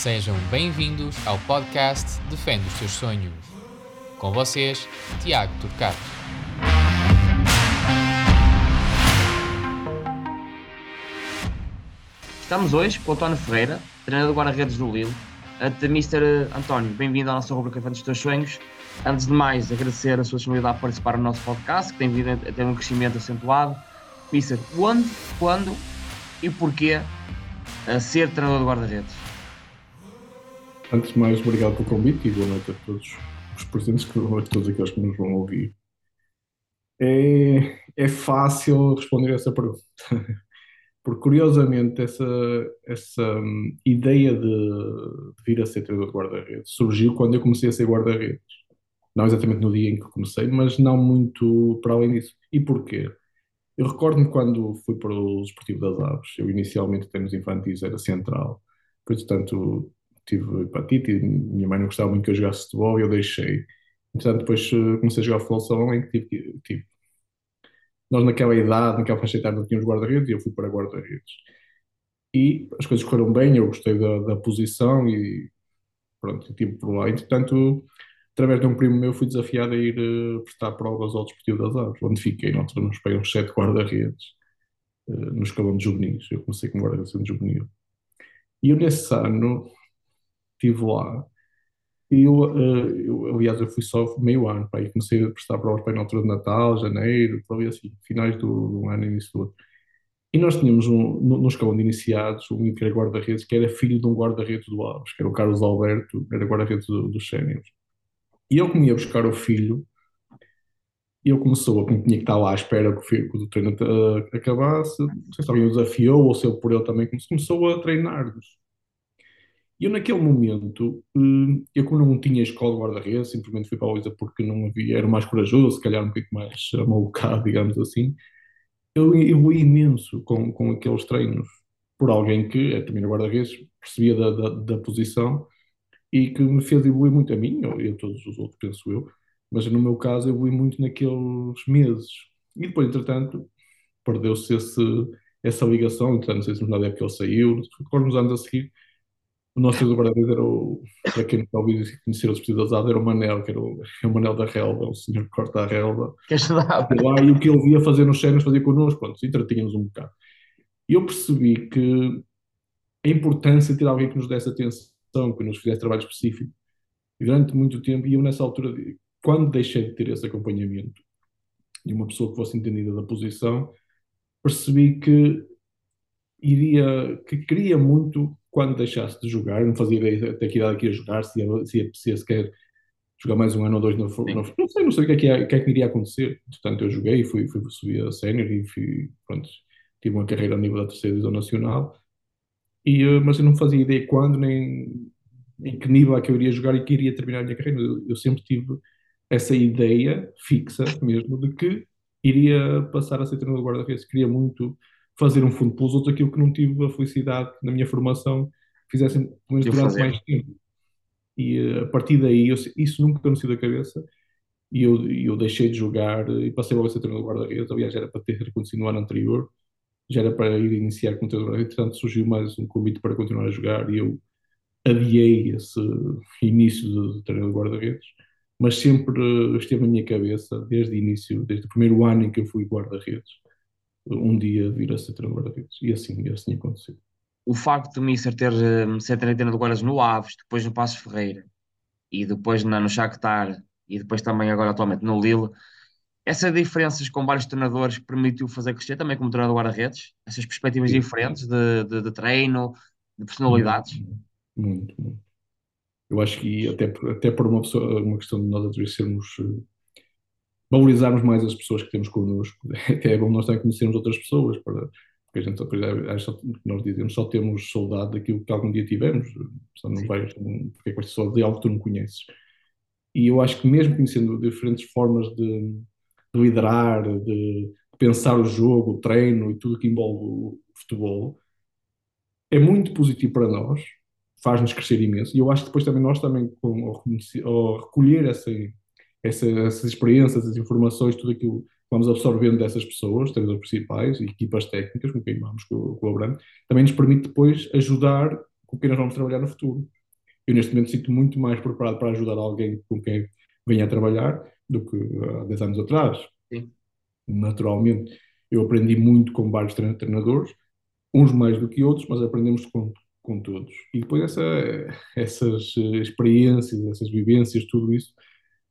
Sejam bem-vindos ao podcast Defende os Seus Sonhos. Com vocês, Tiago Turcato. Estamos hoje com o António Ferreira, treinador de guarda-redes do Lille. Mr. António, bem-vindo à nossa rubrica Defende os Teus Sonhos. Antes de mais, agradecer a sua disponibilidade para participar no nosso podcast, que tem vindo a ter um crescimento acentuado. Mister, onde, quando e porquê ser treinador de guarda-redes? Antes de mais, obrigado pelo convite e boa noite a todos os presentes, que a todos aqueles que nos vão ouvir. É, é fácil responder essa pergunta, porque curiosamente essa, essa hum, ideia de, de vir a ser treinador de guarda-redes surgiu quando eu comecei a ser guarda-redes. Não exatamente no dia em que comecei, mas não muito para além disso. E porquê? Eu recordo-me quando fui para o Desportivo das Aves, eu inicialmente treinos infantis era central, portanto tive hepatite minha mãe não gostava muito que eu jogasse futebol e eu deixei. Entretanto, depois eh, comecei a jogar futebol salão em que tive, tive. Nós naquela idade, naquela faixa etária não tínhamos guarda-redes e eu fui para guarda-redes. E as coisas correram bem, eu gostei da, da posição e pronto, estive por lá. Entretanto, através de um primo meu fui desafiado a ir uh, prestar provas ao Desportivo das Aves, onde fiquei, nós nos peguei uns sete guarda-redes uh, no escalão de juvenis. Eu comecei como guarda-redes juvenil. E eu nesse ano estive lá. E eu, uh, eu, aliás, eu fui só meio ano, pá, e comecei a prestar provas para na altura de Natal, janeiro, para assim, finais do, do ano, início do outro. E nós tínhamos um, no, no escalão de iniciados um que era guarda-redes, que era filho de um guarda-redes do Aves, que era o Carlos Alberto, era guarda-redes do, dos séniores. E eu comia buscar o filho, e ele começou, a tinha que estar lá à espera que o, filho, que o treino uh, acabasse, não sei se alguém o desafiou ou se ele por ele também começou a treinar-nos. E eu, naquele momento, hum, eu como não tinha escola de guarda-redes, simplesmente fui para a Luísa porque não havia, era mais corajoso, se calhar um pouco mais malucado, digamos assim. Eu evoluí imenso com, com aqueles treinos por alguém que, é, também guarda-redes, percebia da, da, da, posição e que me fez evoluir muito a mim, ou a todos os outros, penso eu, mas no meu caso eu evolui muito naqueles meses. E depois, entretanto, perdeu-se essa ligação, entretanto, não sei se na época ele saiu, recordo nos anos a seguir, o nosso guarda-redes era o, para quem não está conhecer os vestidos era o Manel, que era o, é o Manel da relva, o senhor que corta a relva. Que ajudava. Lá, e o que ele via fazer nos cenas fazia connosco, pronto, entretínhamos um bocado. E eu percebi que a importância de ter alguém que nos desse atenção, que nos fizesse trabalho específico, durante muito tempo, e eu nessa altura, quando deixei de ter esse acompanhamento, de uma pessoa que fosse entendida da posição, percebi que iria, que queria muito quando deixasse de jogar, não fazia ideia até que idade que ia jogar, se ia, se ia, se ia sequer jogar mais um ano ou dois no, no não sei, não sei o que é que, ia, que, é que iria acontecer. Portanto, eu joguei, fui, fui subir a sénior e fui, pronto, tive uma carreira ao nível da terceira divisão nacional, e, eh, mas eu não fazia ideia quando nem em que nível é que eu iria jogar e que iria terminar a minha carreira. Eu, eu sempre tive essa ideia fixa mesmo de que iria passar a ser treinador de guarda-redes. Queria muito fazer um fundo pelos outros aquilo que não tive a felicidade na minha formação fizessem pelo menos durante mais tempo. E eh, a partir daí, eu, isso nunca me saiu da cabeça e eu, eu deixei de jogar e passei logo a ser treinador de guarda-redes. Aliás, era para ter acontecido no ano anterior, já era para ir iniciar como treinador de guarda-redes. Portanto, surgiu mais um convite para continuar a jogar e eu adiei esse início de treinador de guarda-redes, mas sempre eh, esteve na minha cabeça desde o início, desde o primeiro ano em que eu fui guarda-redes um dia vir a ser treinador de redes. E assim, assim aconteceu. O facto de Mister ter um, ser treinador de guardas no Aves, depois no Passos Ferreira e depois na, no Shakhtar e depois também agora atualmente no Lille, essas diferenças com vários treinadores permitiu fazer crescer também como treinador de guarda-redes? Essas perspectivas Sim. diferentes de, de, de, treino, de personalidades? Muito, muito, muito. Eu acho que até, até por uma, pessoa, uma questão de nós sermos eh, valorizarmos mais as pessoas que temos connosco. Até é bom nós também conhecermos outras pessoas, para, porque a gente, depois é, só, nós dizemos, só temos saudade daquilo que algum dia tivemos, não vais, porque é que só de algo que tu não conheces. E eu acho que mesmo conhecendo diferentes formas de, de liderar, de pensar o jogo, o treino e tudo que envolve o futebol, é muito positivo para nós, faz-nos crescer imenso. E eu acho que depois também nós também, com, ao recolher essa essa, essas experiências, essas informações, tudo aquilo que vamos absorvendo dessas pessoas, treinadores principais e equipas técnicas com quem vamos colaborando, também nos permite depois ajudar com quem nós vamos trabalhar no futuro. Eu, neste momento, sinto muito mais preparado para ajudar alguém com quem venha a trabalhar do que há 10 anos atrás. Sim. Naturalmente, eu aprendi muito com vários treinadores, uns mais do que outros, mas aprendemos com, com todos. E depois essa, essas experiências, essas vivências, tudo isso,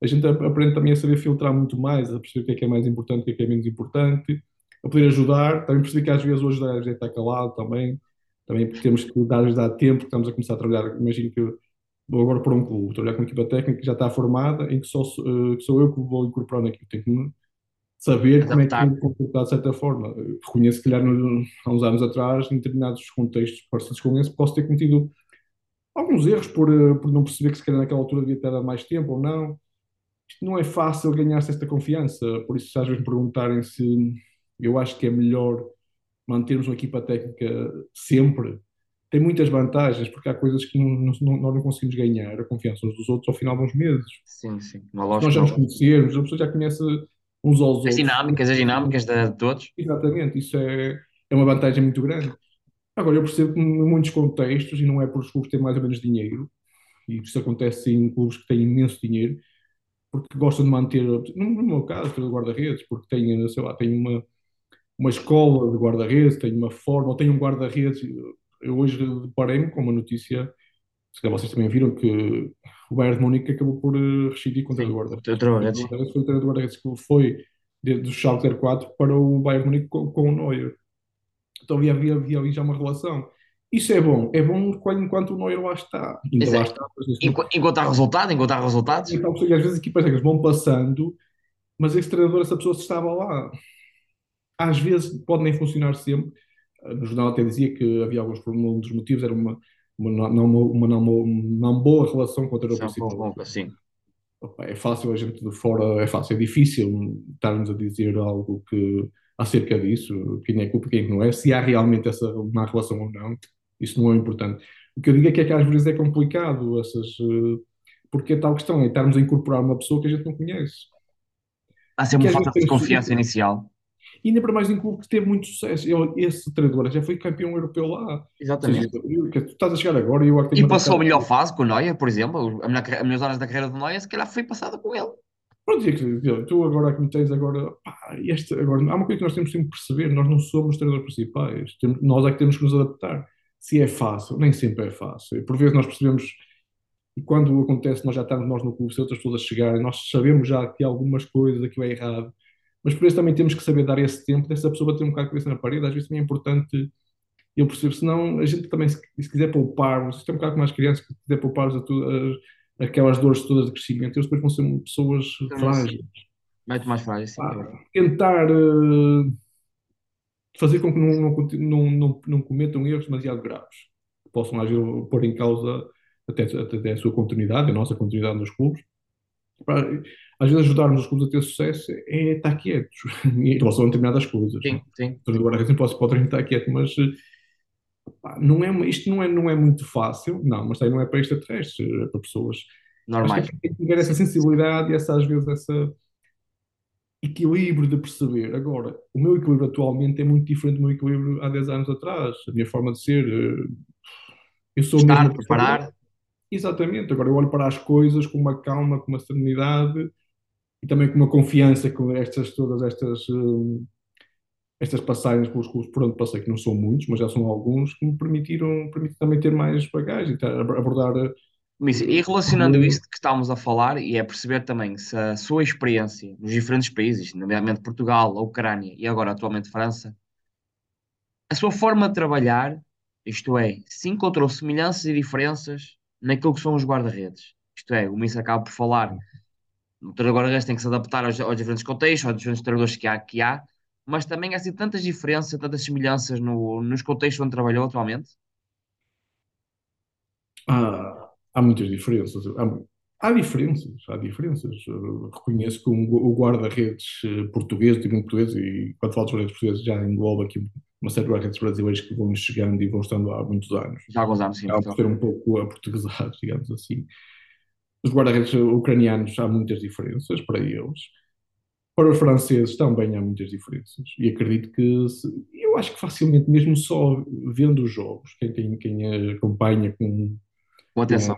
a gente aprende também a saber filtrar muito mais, a perceber o que é que é mais importante, o que é que é menos importante, a poder ajudar, também perceber que às vezes hoje a gente está calado também, também temos que dar-lhes dar tempo, estamos a começar a trabalhar, imagino que vou agora para um clube, trabalhar com uma equipa técnica que já está formada, em que só, uh, que sou eu que vou incorporar na equipa, tenho que saber Adaptar. como é que vou comportar de certa forma. Reconheço que, calhar, há uns anos atrás, em determinados contextos parecidos com esse, posso ter cometido alguns erros por, eh, por não perceber que se calhar naquela altura devia ter dado mais tempo ou não. Não é fácil ganhar-se esta confiança, por isso se às vezes me perguntarem se eu acho que é melhor mantermos uma equipa técnica sempre, tem muitas vantagens, porque há coisas que não, não, nós não conseguimos ganhar a confiança uns dos outros ao final de uns meses. Sim, sim. nós já nos conhecermos, a pessoa já conhece uns aos as outros. dinâmicas, as dinâmicas de todos. Exatamente, isso é, é uma vantagem muito grande. Agora, eu percebo que em muitos contextos, e não é por os clubes terem mais ou menos dinheiro, e isso acontece em clubes que têm imenso dinheiro, porque gostam de manter, no meu caso, do guarda-redes, porque têm, sei lá, têm uma, uma escola de guarda-redes, têm uma forma, ou têm um guarda-redes. Eu hoje deparei-me com uma notícia, se calhar vocês também viram, que o Bayern de Munique acabou por uh, rescindir com o treinador guarda-redes. Foi o treinador guarda-redes que foi do Schalke 04 para o Bayern de Munique com, com o Neuer. Então havia, havia ali já uma relação. Isso é bom. É bom enquanto o Neuer lá está. Ainda lá está enquanto, enquanto há resultado, enquanto há resultados. Então, às vezes equipas vão passando, mas esse treinador, essa pessoa estava lá. Às vezes pode nem funcionar sempre. No jornal até dizia que havia alguns problemas, um dos motivos era uma, uma, não, uma, não, não boa relação com o treinador principal. Sim. É fácil a gente de fora, é fácil, é difícil estarmos a dizer algo que acerca disso, quem é culpa, quem não é, se há realmente essa má relação ou não, isso não é importante. O que eu digo é que, é que às vezes é complicado essas, eh, porque é tal questão, é estarmos a incorporar uma pessoa que a gente não conhece. Há sempre uma falta de confiança inicial. E ainda para mais em clube que teve muito sucesso. esse treinador já foi campeão europeu lá. Exatamente. Seja, tu estás a chegar agora e eu E passou a melhor fase com o Neuer, por exemplo. A melhor, a melhor horas da carreira do Neuer, se calhar foi passada com ele. Pronto, e tu agora que me tens agora, pá, este, agora, há uma coisa que nós temos sempre que perceber, nós não somos treinadores principais, temos, nós é que temos que nos adaptar. Se é fácil, nem sempre é fácil. Por vezes nós percebemos, e quando acontece, nós já estamos nós no clube, se outras pessoas a chegarem, nós sabemos já que algumas coisas aqui é errado, mas por isso também temos que saber dar esse tempo dessa pessoa bater um bocado a cabeça na parede, às vezes também é importante eu percebo, senão a gente também, se, se quiser poupar, vocês têm um bocado com mais crianças, se quiser poupar a, a, aquelas dores todas de crescimento, eles depois vão ser pessoas então, frágeis. Muito mais frágeis, sim. Ah, tentar uh, fazer com que não, não, não, não, cometam erros demasiado graves, que possam agir, pôr em causa até, até a sua continuidade, a nossa continuidade nos clubes. Para, às vezes ajudarmos os clubes a ter sucesso é estar quietos em relação a determinadas coisas. Sim, sim. Agora, assim, pode, pode estar quieto, mas não é, isto não é, não é muito fácil, não, mas também não é para extraterrestres, é para pessoas normais. Acho que ter essa sensibilidade e essa, às vezes, essa equilíbrio de perceber. Agora, o meu equilíbrio atualmente é muito diferente do meu equilíbrio há 10 anos atrás. A minha forma de ser. Eh, eu sou Estar, mesmo preparar. Exatamente. Agora eu olho para as coisas com uma calma, com uma serenidade e também com uma confiança com estas todas estas uh, estas passagens pelos clubes por onde passei, que não são muitos, mas já são alguns, que me permitiram, permitiram também ter mais bagagem, abordar. Eh, e relacionando isto que estamos a falar, e é perceber também se a sua experiência nos diferentes países, nomeadamente Portugal, a Ucrânia e agora atualmente França, a sua forma de trabalhar, isto é, se encontrou semelhanças e diferenças naquilo que são os guarda-redes. Isto é, o Miss acaba por falar o treinador guarda-redes tem que se adaptar aos, aos, diferentes contextos, aos diferentes treinadores que há, que há, mas também há assim, tantas diferenças, tantas semelhanças no, nos contextos onde trabalhou atualmente? Há, há muitas diferenças. Há, há, diferenças, há diferenças. Eu reconheço que o guarda-redes eh, português, digo em português, e quando falo de guarda-redes portugueses já engloba aqui uma série de guarda-redes brasileiros que vão chegando e vão estando há muitos anos. Já há alguns anos, sim. Há por ser um pouco aportuguesados, digamos assim. Os guarda-redes ucranianos há muitas diferenças para eles. Para os franceses também há muitas diferenças. E acredito que, se, eu acho que facilmente, mesmo só vendo os jogos, quem, quem, quem acompanha com, Com atenção.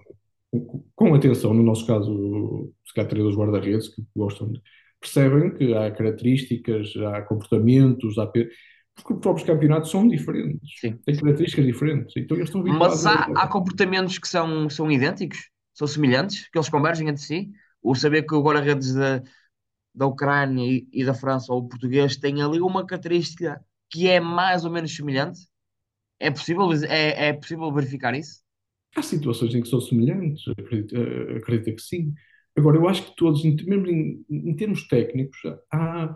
com, com atenção, no nosso caso, se calhar treinadores guarda-redes que gostam de, percebem que há características, há comportamentos, há, porque os próprios campeonatos são diferentes, Sim. têm características diferentes, então eles estão Mas há, há comportamentos que são, são idênticos, são semelhantes, que eles convergem entre si. O saber que o guarda-redes da, da Ucrânia e, e da França, ou o português, tem ali uma característica que é mais ou menos semelhante. É possível, é, é possível verificar isso? Há situações em que são semelhantes, acredito, eh, acredito que sim. Agora, eu acho que todos, mesmo em, em termos técnicos, há.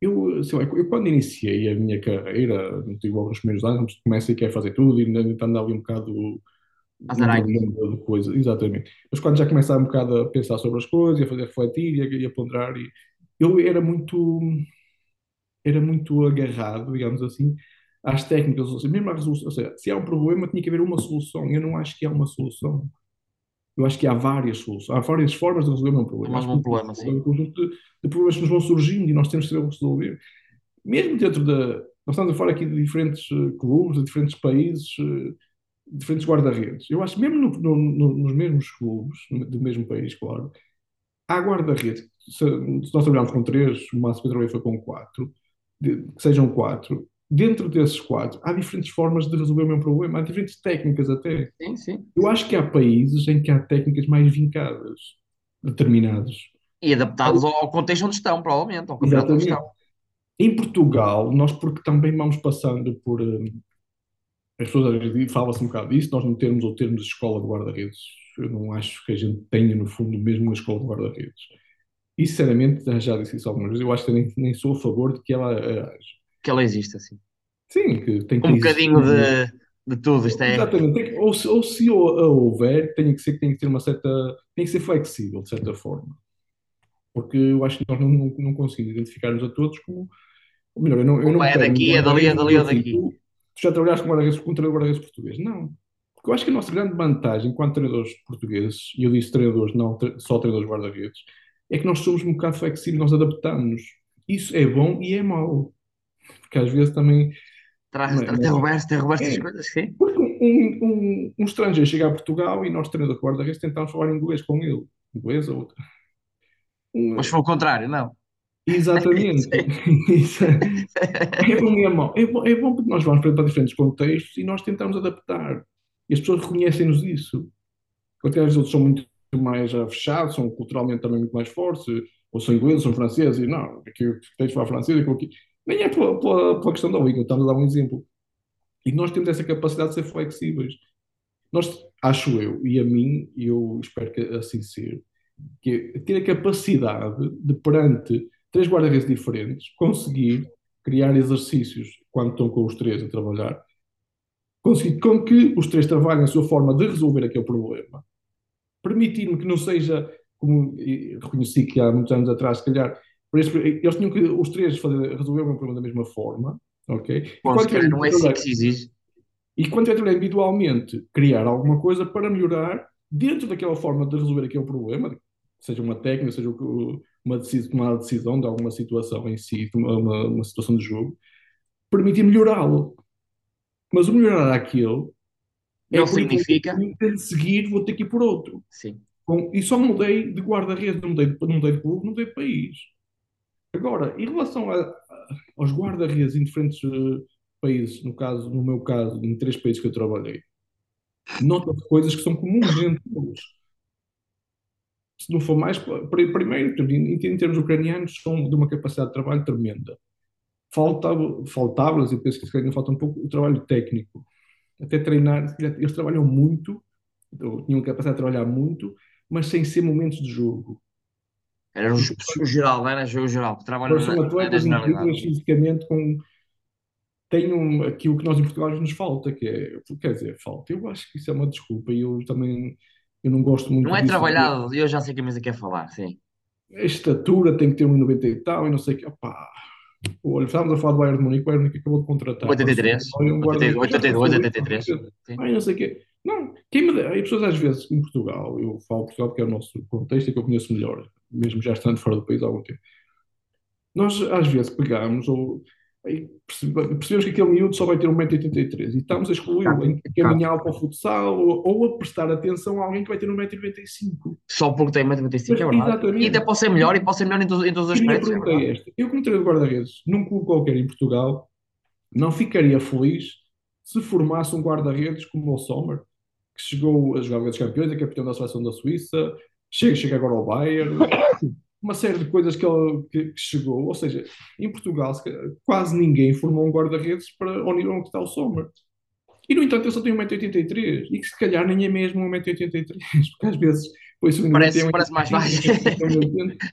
Eu, sei lá, eu quando iniciei a minha carreira, não tive nos primeiros anos, começa e quer fazer tudo e ainda andava ali um bocado de coisa, exatamente. Mas quando já começava um bocado a pensar sobre as coisas, e a fazer refletir e a, a ponderar, e eu era muito, era muito agarrado, digamos assim, às técnicas, ou seja, mesmo à resolução, ou seja, se há um problema, tinha que haver uma solução. Eu não acho que há uma solução. Eu acho que há várias soluções, há várias formas de resolver um problema. Acho um problema, sim. um conjunto de, de problemas que nos vão surgindo e nós temos que saber resolver. Mesmo dentro da. Nós estamos a falar aqui de diferentes eh, clubes, de diferentes países, eh, diferentes guarda-redes. Eu acho que mesmo no- no- no- nos mesmos clubes, do mesmo país, claro, há guarda-redes. Se, se nós trabalharmos com três, o máximo que eu trabalhei foi com quatro, de- que sejam quatro. Dentro desses quatro, há diferentes formas de resolver o mesmo problema, há diferentes técnicas até. Sim, sim. Eu acho que há países em que há técnicas mais vincadas, determinadas. E adaptados ao, contexto onde estão, provavelmente, ao campeonato onde estão. Em Portugal, nós porque também vamos passando por. eh, as pessoas fala-se um bocado disso, nós não termos ou termos escola de guarda-redes. Eu não acho que a gente tenha, no fundo, mesmo uma escola de guarda-redes. E, sinceramente, já disse isso algumas vezes, eu acho que nem, nem sou a favor de que ela eh, haja. Que ela existe assim. Sim, que tem que Um bocadinho de, de tudo. Isto é. Exatamente. ou, se, ou se a houver, tem que ser, tem que ter uma certa. tem que ser flexível, de certa forma. Porque eu acho que nós não, não, não conseguimos identificar-nos a todos como. Ou melhor, eu não, eu não é daqui, um é dali, é dali, é daqui. tu- Tu já trabalhaste com guarda-redes com guarda-redes português? Não. Porque eu acho que a nossa grande vantagem enquanto treinadores portugueses, e eu disse treinadores, não só treinadores guarda-redes, é que nós somos um bocado flexíveis, nós adaptamos-nos. Isso é bom e é mau. Porque às vezes também. Traz, é- traz, não é- derrubar, derrubar estas É. coisas, sim. Porque um, um, um estrangeiro chega a Portugal e nós, treinadores de guarda-redes, tentamos falar inglês com ele. Inglês ou outra. Um- Mas foi o contrário, não. Exatamente. É bom é mau. É bom, é bom porque nós vamos para, diferentes contextos e nós tentamos adaptar. E as pessoas reconhecem-nos isso. Enquanto que às vezes outros são muito mais ah, fechados, são culturalmente também muito mais fortes, ou são ingleses, são franceses, e não, aqui eu tenho de falar francês, aqui. Nem é pela, pela, pela questão da língua, estamos a dar um exemplo. E nós temos essa capacidade de ser flexíveis. Nós, acho eu, e a mim, eu espero que assim seja, que ter a capacidade de, perante três guarda-redes diferentes, conseguir criar exercícios quando estão com os três a trabalhar, conseguir com que os três trabalhem a sua forma de resolver aquele problema, permitir-me que não seja como e reconheci que há muitos anos atrás, se calhar, por isso, eles tinham que os três fazer, resolver o problema da mesma forma, ok? E Bom, calhar tiverem não é que assim que se exige. e a trabalhar individualmente, criar alguma coisa para melhorar dentro daquela forma de resolver aquele problema, seja uma técnica, seja uma decisão, tomar a decisão de alguma situação em si, uma, uma, uma situação de jogo, permitir melhorá-lo. Mas o melhorar aquilo é Não porque significa. de seguir, vou ter que ir por outro. Sim. Com- e só mudei de guarda-redes, não mudei, de- não mudei de clube, não mudei de país. Agora, em relação a- aos guarda-redes em diferentes eh, países, no caso, no meu caso, em três países que eu trabalhei, nota-se coisas que são comuns entre eles. Se não for mais, pr- primeiro, em, em termos ucranianos, são de uma capacidade de trabalho tremenda. Faltava, faltava-lhes, e penso que se calhar ainda falta um pouco, o trabalho técnico. Até treinar, eles trabalham muito, tinham capacidade de trabalhar muito, mas sem ser momentos de jogo. Era o, o geral, não era o geral. Agora são na, na atletas incríveis fisicamente com têm um, aquilo que nós em Portugal nos falta, que é, quer dizer, falta. Eu acho que isso é uma desculpa e eu também eu não gosto muito Não é disso. trabalhado, eu já sei que a mesa quer falar, sim. A estatura tem que ter 1,90 e tal e não sei o que. Opá. Olha, estávamos a falar do Bayern de Munique, o Bayern de Munique acabou de contratar. 83, Olha, um guarda- 82, 83. Sim. Ai, não sei o quê. Não, quem me dera- as pessoas às vezes em Portugal, eu falo Portugal porque é o nosso contexto e que eu conheço melhor, mesmo já estando fora do país há algum tempo. Nós às vezes pegamos ou percebemos que aquele miúdo só vai ter 1,83m e estamos a excluí-lo, a encaminhá-lo para o futsal ou, ou a prestar atenção a alguém que vai ter 1,95m. Só porque tem 1,95m, é verdade. exatamente. E até pode ser melhor e pode ser melhor em, todos- em todos os aspectos. é é esta: eu, como treinador de guarda-redes, num clube qualquer em Portugal, não ficaria feliz se formasse um guarda-redes como o Sommer, que chegou a jogar Liga dos Campeões, é capitão da seleção da Suíça, chega, chega agora ao Bayern, uma série de coisas que ele que, que chegou. Ou seja, em Portugal, quase ninguém formou um guarda-redes para ao nível onde está o Sommer. E, no entanto, ele só tem 1,83m, e que se calhar nem é mesmo 1,83m, porque às vezes isso Parece- parece mais baixo.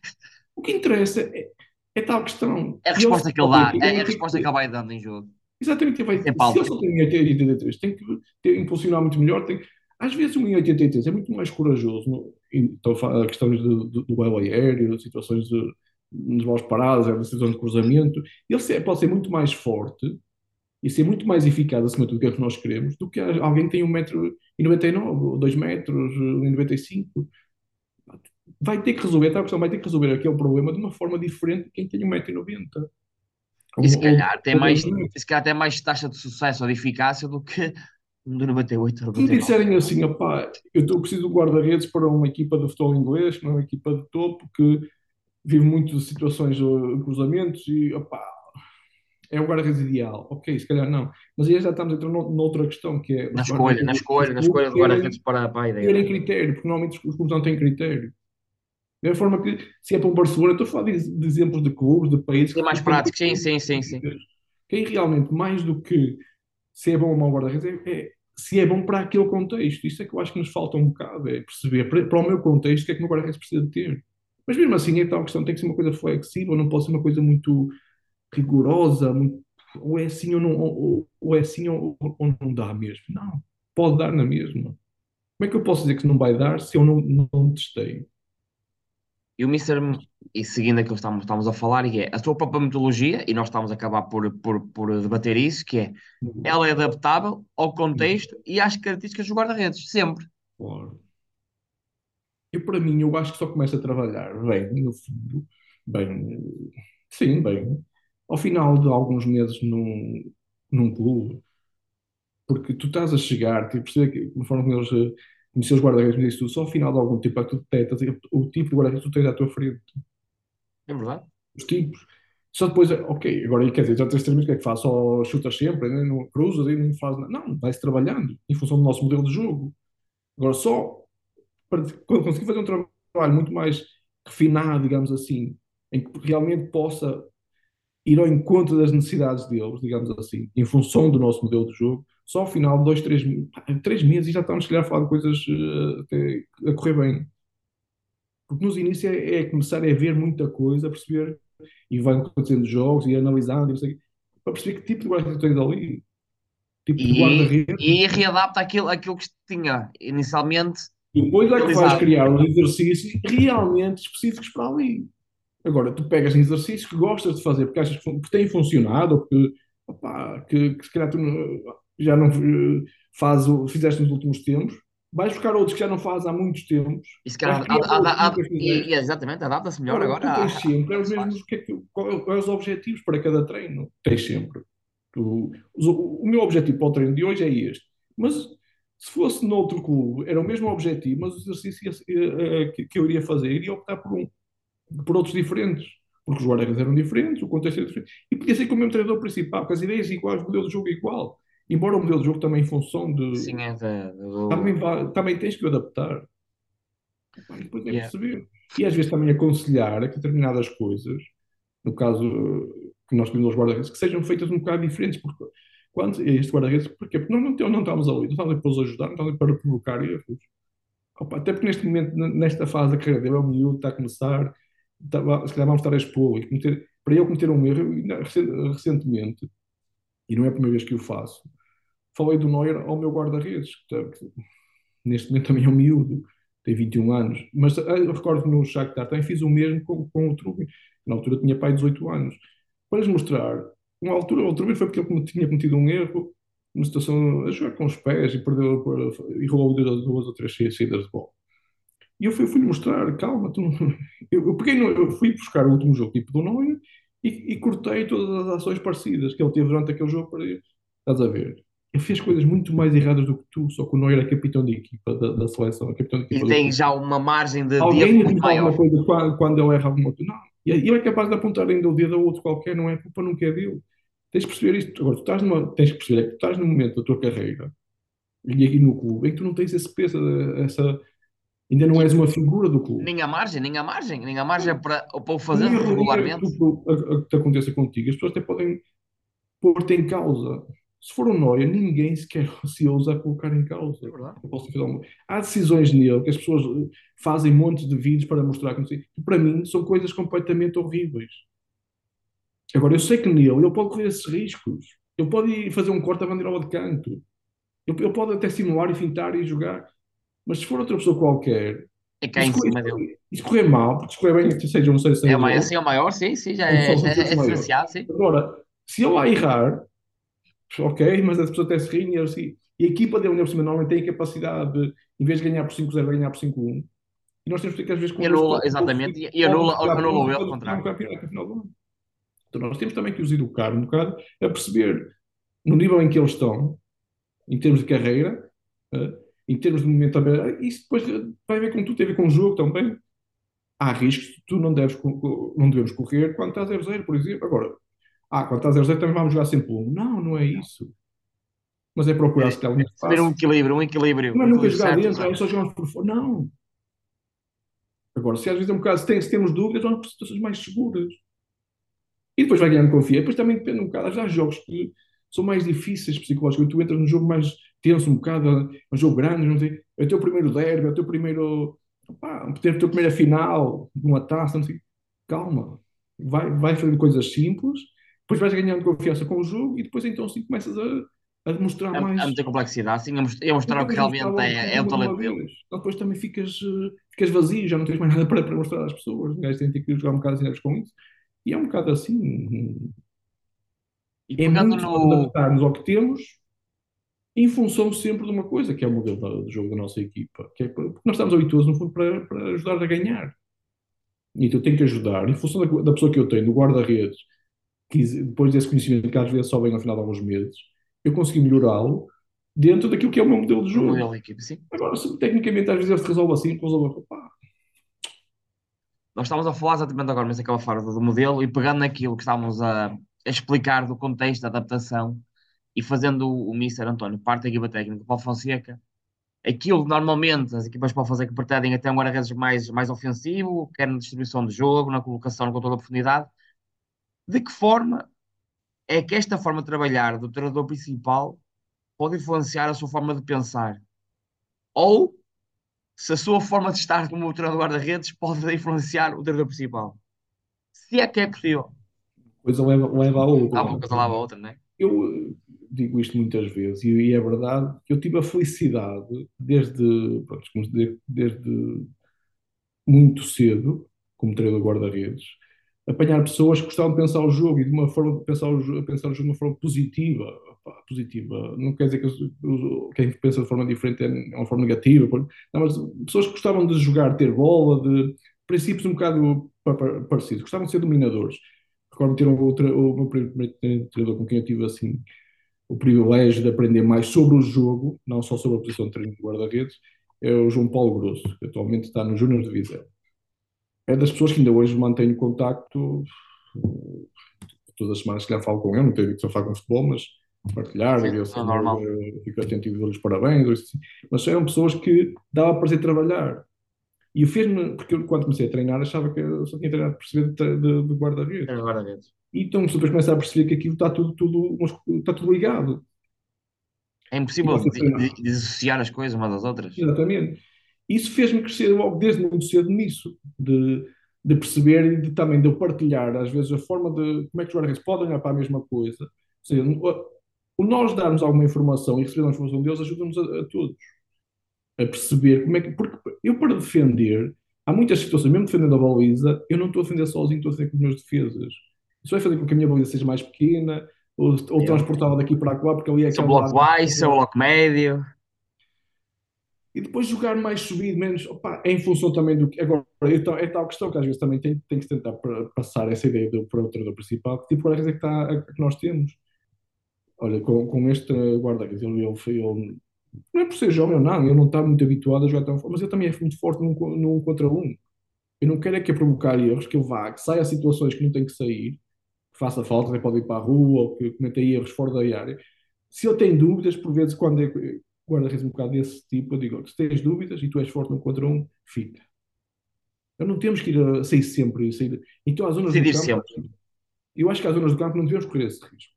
O que interessa é, é tal questão. É a resposta que ele dá, é a resposta que- que ele vai dando em jogo. Exatamente, ele vai, se ele só tem 1,83m, tem que ter, impulsionar muito melhor. Tem, às vezes, um 1,83m é muito mais corajoso. No, a de questões de- de- do duelo aéreo, situações de, nas bolas paradas, é, de situações de cruzamento. Ele pode ser muito mais forte e ser muito mais eficaz acima de tudo que é o que nós queremos do que alguém que tem 1,99m, ou 2 metros, 1,95m. Vai ter que resolver, a questão vai ter que resolver aquele problema de uma forma diferente de quem tem 1,90m. E se calhar tem mais, se calhar tem mais taxa de sucesso ou de eficácia do que de 98 ou Se me 99. disserem assim, opá, eu estou preciso de um guarda-redes para uma equipa de futebol inglês, que não é uma equipa de topo, que vive muito de situações de cruzamentos e opá, é um guarda-redes ideal. Ok, se calhar não. Mas aí já estamos entrando nou- noutra questão que é. Na escolha, na escolha, na escolha do guarda-redes para, para a terem, terem ideia. critério, porque normalmente os clubes não têm critério. Da forma que, se é para um Barcelona, estou a falar de, de exemplos de clubes, de países Sim, mais têm práticos, sim, sim, sim, sim. Quem realmente, mais do que se é bom ou mau guarda-redes, é, é se é bom para aquele contexto. Isso é que eu acho que nos falta um bocado, é perceber para, o meu contexto o que é que o meu guarda-redes precisa de ter. Mas mesmo assim, é tal questão, tem que ser uma coisa flexível, não pode ser uma coisa muito rigorosa, muito- ou é assim ou não, ou, ou é assim ou, ou não dá mesmo. Não, pode dar na mesma. Como é que eu posso dizer que não vai dar se eu não, não testei? E o Mister, e seguindo aquilo que estamos, estamos a falar, e é a sua própria metodologia, e nós estamos a acabar por, por, por debater isso, que é ela é adaptável ao contexto e às características dos guarda-redes, sempre. Claro. Eu, para mim, eu acho que só começa a trabalhar bem, no fundo, bem, sim, bem, ao final de alguns meses num, num clube, porque tu estás a chegar, tipo, conforme eles eh, conhecer os guarda-redes, mas isso tudo, só ao final de algum tempo é que tu detectas o tipo de guarda-redes que tu tens à tua frente, É verdade? os tipos. Só depois, ok, agora quer dizer, já tens termos, o que é que faz? Só chutas sempre, né? não cruzas e não faz nada. Não, vai-se trabalhando em função do nosso modelo de jogo. Agora, só para quando conseguir fazer um trabalho muito mais refinado, digamos assim, em que realmente possa ir ao encontro das necessidades deles, digamos assim, em função do nosso modelo de jogo, só ao final de dois, três, três meses já estamos, se calhar, a falar de coisas até a correr bem. Porque nos inícios é, é começar a ver muita coisa, a perceber, e vai acontecendo jogos, e analisando, e para perceber que tipo de guarda-redes tens ali. Tipo de E, guarda-redes. e readapta aquilo, aquilo que tinha inicialmente. E depois é que vais criar os exercícios realmente específicos para ali. Agora, tu pegas em exercícios que gostas de fazer porque achas que têm funcionado ou que, opá, que, que se calhar tu já não eh, fazes, o- fizeste nos últimos tempos, vais buscar outros que já não fazes há muitos tempos. E outros que ad- nunca fizeste. e, exatamente, adapta-se melhor Agora, tu tens sempre é os que mesmos, faz. que é que- é- quais os objetivos para cada treino? Tens sempre. Tu- o, o meu objetivo para o treino de hoje é este. Mas se fosse noutro clube, era o mesmo objetivo, mas o exercício eh, eh, que, que eu iria fazer, iria optar por, um, por outros diferentes. Porque os guarda-redes eram diferentes, o contexto era diferente. E podia ser com o mesmo treinador principal, com as ideias iguais, o modelo de jogo igual. Embora o modelo de jogo também em função de. Sim, é da- do- Também, vai- também tens que o adaptar. E depois é Yeah. perceber. E às vezes também aconselhar a que determinadas coisas, no caso que nós temos aos guarda-redes, que sejam feitas um bocado diferentes. Porque quando este guarda-redes, porquê? Porque nós não, tem- não estamos ali, não estamos ali para os ajudar, não estamos ali para provocar erros. Opa, até porque neste momento, nesta fase da carreira dele, é um miúdo, está a começar, está, se calhar vamos estar a expô-lo. e cometer- Para ele cometer um erro, recentemente, e não é a primeira vez que o faço, falei do Neuer ao meu guarda-redes, que, neste momento também é um miúdo, tem 21 anos, mas ah, eu recordo no Shakhtar também fiz o mesmo com, com o Trubin, na altura tinha pai 18 anos, para lhes mostrar, uma altura, o Trubin foi porque ele tinha cometido um erro, uma situação a jogar com os pés e perdeu, e rolou duas ou três saídas de bola. E eu fui, fui-lhe mostrar, calma, tu eu, eu peguei no- eu fui buscar o último jogo tipo do Neuer e, e cortei todas as ações parecidas que ele teve durante aquele jogo para ele. Estás a ver? Ele fez coisas muito mais erradas do que tu, só que o Neuer é capitão de equipa da, da seleção, é capitão de E equipa do tem já uma margem de, Alguém diz alguma coisa quando, quando ele erra alguma coisa. Não, e ele é capaz de apontar ainda o dedo a outro qualquer, não é? A culpa nunca é dele. Tens de perceber isto. Agora, tu estás numa, tens que perceber é que tu estás num momento da tua carreira e aqui no clube em que tu não tens esse peso, essa, ainda não és uma figura do clube. Nem a margem, nem a margem, nem a margem para, para o fazer erro regularmente. que tu- a- a- que te aconteça contigo, as pessoas até podem pôr-te em causa. Se for um Noia, ninguém sequer se ousa colocar em causa. É posso fazer Há decisões nele que as pessoas eh, fazem montes de vídeos para mostrar que não sei. que para mim são coisas completamente horríveis. Agora, eu sei que nele ele pode correr esses riscos. Ele pode ir fazer um corte à bandeira de canto. Ele, ele pode até simular e fintar e jogar. Mas se for outra pessoa qualquer, É cá em isso, cima dele. isso correr mal, porque se correr bem, seja, não sei se É, o maior, assim, é o maior, sim, sim, já é, é fosse maior. diferenciado, sim. Agora, se ele lá errar, ok, mas a pessoa até se ri e assim, e a equipa dele, por cima, normalmente tem a capacidade de, em vez de ganhar por 5-0, ganhar por 5-1. E nós temos que ter que, às vezes, com E anula, exatamente, e anula- o pontos, contrário. Então, nós temos também que os educar um bocado a perceber no nível em que eles estão, em termos de carreira, eh, em termos de momento também. Isso depois vai ver com tudo, tem a ver com o jogo também. Há riscos que tu não, deves, não devemos correr quando está 0-0, por exemplo. Agora, ah, quando está 0-0 também vamos jogar sempre um. Não, não é isso. Mas é procurar se tem algum Ter um espaço. equilíbrio, um equilíbrio. É um nunca equilíbrio jogar certo, dentro, é certo. só jogarmos por fora. Não. Agora, se às vezes é um bocado, se, tem- se temos dúvidas, vamos para situações mais seguras. E depois vai ganhando confiança. Depois também depende um bocado. Às vezes há jogos que são mais difíceis psicologicamente. Tu entras num jogo mais tenso, um bocado, um jogo grande, não sei. É o teu primeiro derby, é o teu primeiro. Pá, ter a tua primeira final de uma taça, não sei. Calma. Vai, vai fazendo coisas simples, depois vais ganhando confiança com o jogo e depois então sim começas a, a demonstrar Há, mais. há muita complexidade, sim, a most- a mostrar o que realmente é, é o talento dele. vez. Então, depois também ficas, eh, ficas vazio, já não tens mais nada para, para mostrar às pessoas. Os gajos têm que jogar um bocado assim com isso. E é um bocado assim. E É muito no. adaptar-nos ao que temos em função sempre de uma coisa, que é o modelo de jogo da nossa equipa. Que é porque nós estamos habituados, no fundo, para, para ajudar a ganhar. E então eu tenho que ajudar, em função da, da pessoa que eu tenho, do guarda-redes, que depois desse conhecimento que às vezes só vem ao final de alguns meses, eu consegui melhorá-lo dentro daquilo que é o meu modelo de jogo. modelo da equipe, sim. Agora, se tecnicamente às vezes ele se resolve assim, resolve. Pá, Nós estávamos a falar exatamente agora, mas acaba a falar do, modelo e pegando naquilo que estávamos a, a explicar do contexto da adaptação e fazendo o, o Mr. António parte da equipa técnica para o Fonseca, aquilo que normalmente as equipas para o Fonseca pretendem até um guarda-redes mais, mais ofensivo, quer na distribuição de jogo, na colocação, no controle da profundidade. De que forma é que esta forma de trabalhar do treinador principal pode influenciar a sua forma de pensar? Ou se a sua forma de estar como treinador de guarda-redes pode influenciar o treinador principal? Se é que é possível. coisa leva, leva a outra. Há uma coisa lava a outra, não é? Eu eh, digo isto muitas vezes e, é verdade que eu tive a felicidade desde, pronto, desde, desde muito cedo, como treinador de guarda-redes, apanhar pessoas que gostavam de pensar o jogo e de uma forma de pensar o jogo, pensar o jogo de uma forma positiva. Pá, positiva. Não quer dizer que quem pensa de forma diferente é uma forma negativa. Não, mas pessoas que gostavam de jogar, ter bola, de princípios um bocado pa- pa- parecidos, gostavam de ser dominadores. Recordo-me ter um, o meu primeiro treinador com quem eu tive assim o privilégio de aprender mais sobre o jogo, não só sobre a posição de treino de guarda-redes, é o João Paulo Grosso, que atualmente está no Júnior de Viseu. É das pessoas que ainda hoje mantenho contacto, todas as semanas que já falo com ele, não tenho que só falar com futebol, mas partilhar, Sim, ver é normal. eh, fico atento e dar-lhes parabéns, assim. mas eram pessoas que dava prazer trabalhar. E o fez-me, porque eu quando comecei a treinar achava que eu só tinha treinado para perceber de, de, de guarda-redes. É guarda-redes. E então depois começa a perceber que aquilo está tudo, tudo, está tudo ligado. É impossível dissociar as coisas umas das outras. Exatamente. Isso fez-me crescer logo desde muito cedo nisso, de, de perceber e de, também de eu partilhar, às vezes, a forma de como é que os guarda-redes podem olhar para a mesma coisa. Ou seja, o, nós darmos alguma informação e receber a informação deles ajuda-nos a, a todos a perceber como é que. Porque eu, para defender, há muitas situações, mesmo defendendo a baliza, eu não estou a defender sozinho, estou a defender com as minhas defesas. Isso vai fazer com que a minha baliza seja mais pequena, ou, ou É. daqui para lá, porque ali é Seu aquele bloco baixo, seu bloco médio. E depois jogar mais subido, menos, opa, é em função também do que. Agora, então, é tal questão que às vezes também tem, tem que tentar passar essa ideia do, para o treinador principal, que tipo guarda-redes é que, está, que nós temos. Olha, com, com este guarda-redes, ele, ele, ele, não é por ser jovem ou não, ele não está muito habituado a jogar tão forte, mas ele também é muito forte num, num contra um. Eu não quero é que a provocar erros, que ele vá, que saia a situações que não tem que sair, que faça falta, que pode ir para a rua, ou que cometa erros fora da área. Se ele tem dúvidas, por vezes, quando é, guarda-redes um bocado desse tipo, eu digo, se tens dúvidas e tu és forte no contra um, fica. Eu não temos que ir a sair sempre. Sair... Então, as zonas Decidir do campo, sempre. eu acho que as zonas do campo não devemos correr esse risco.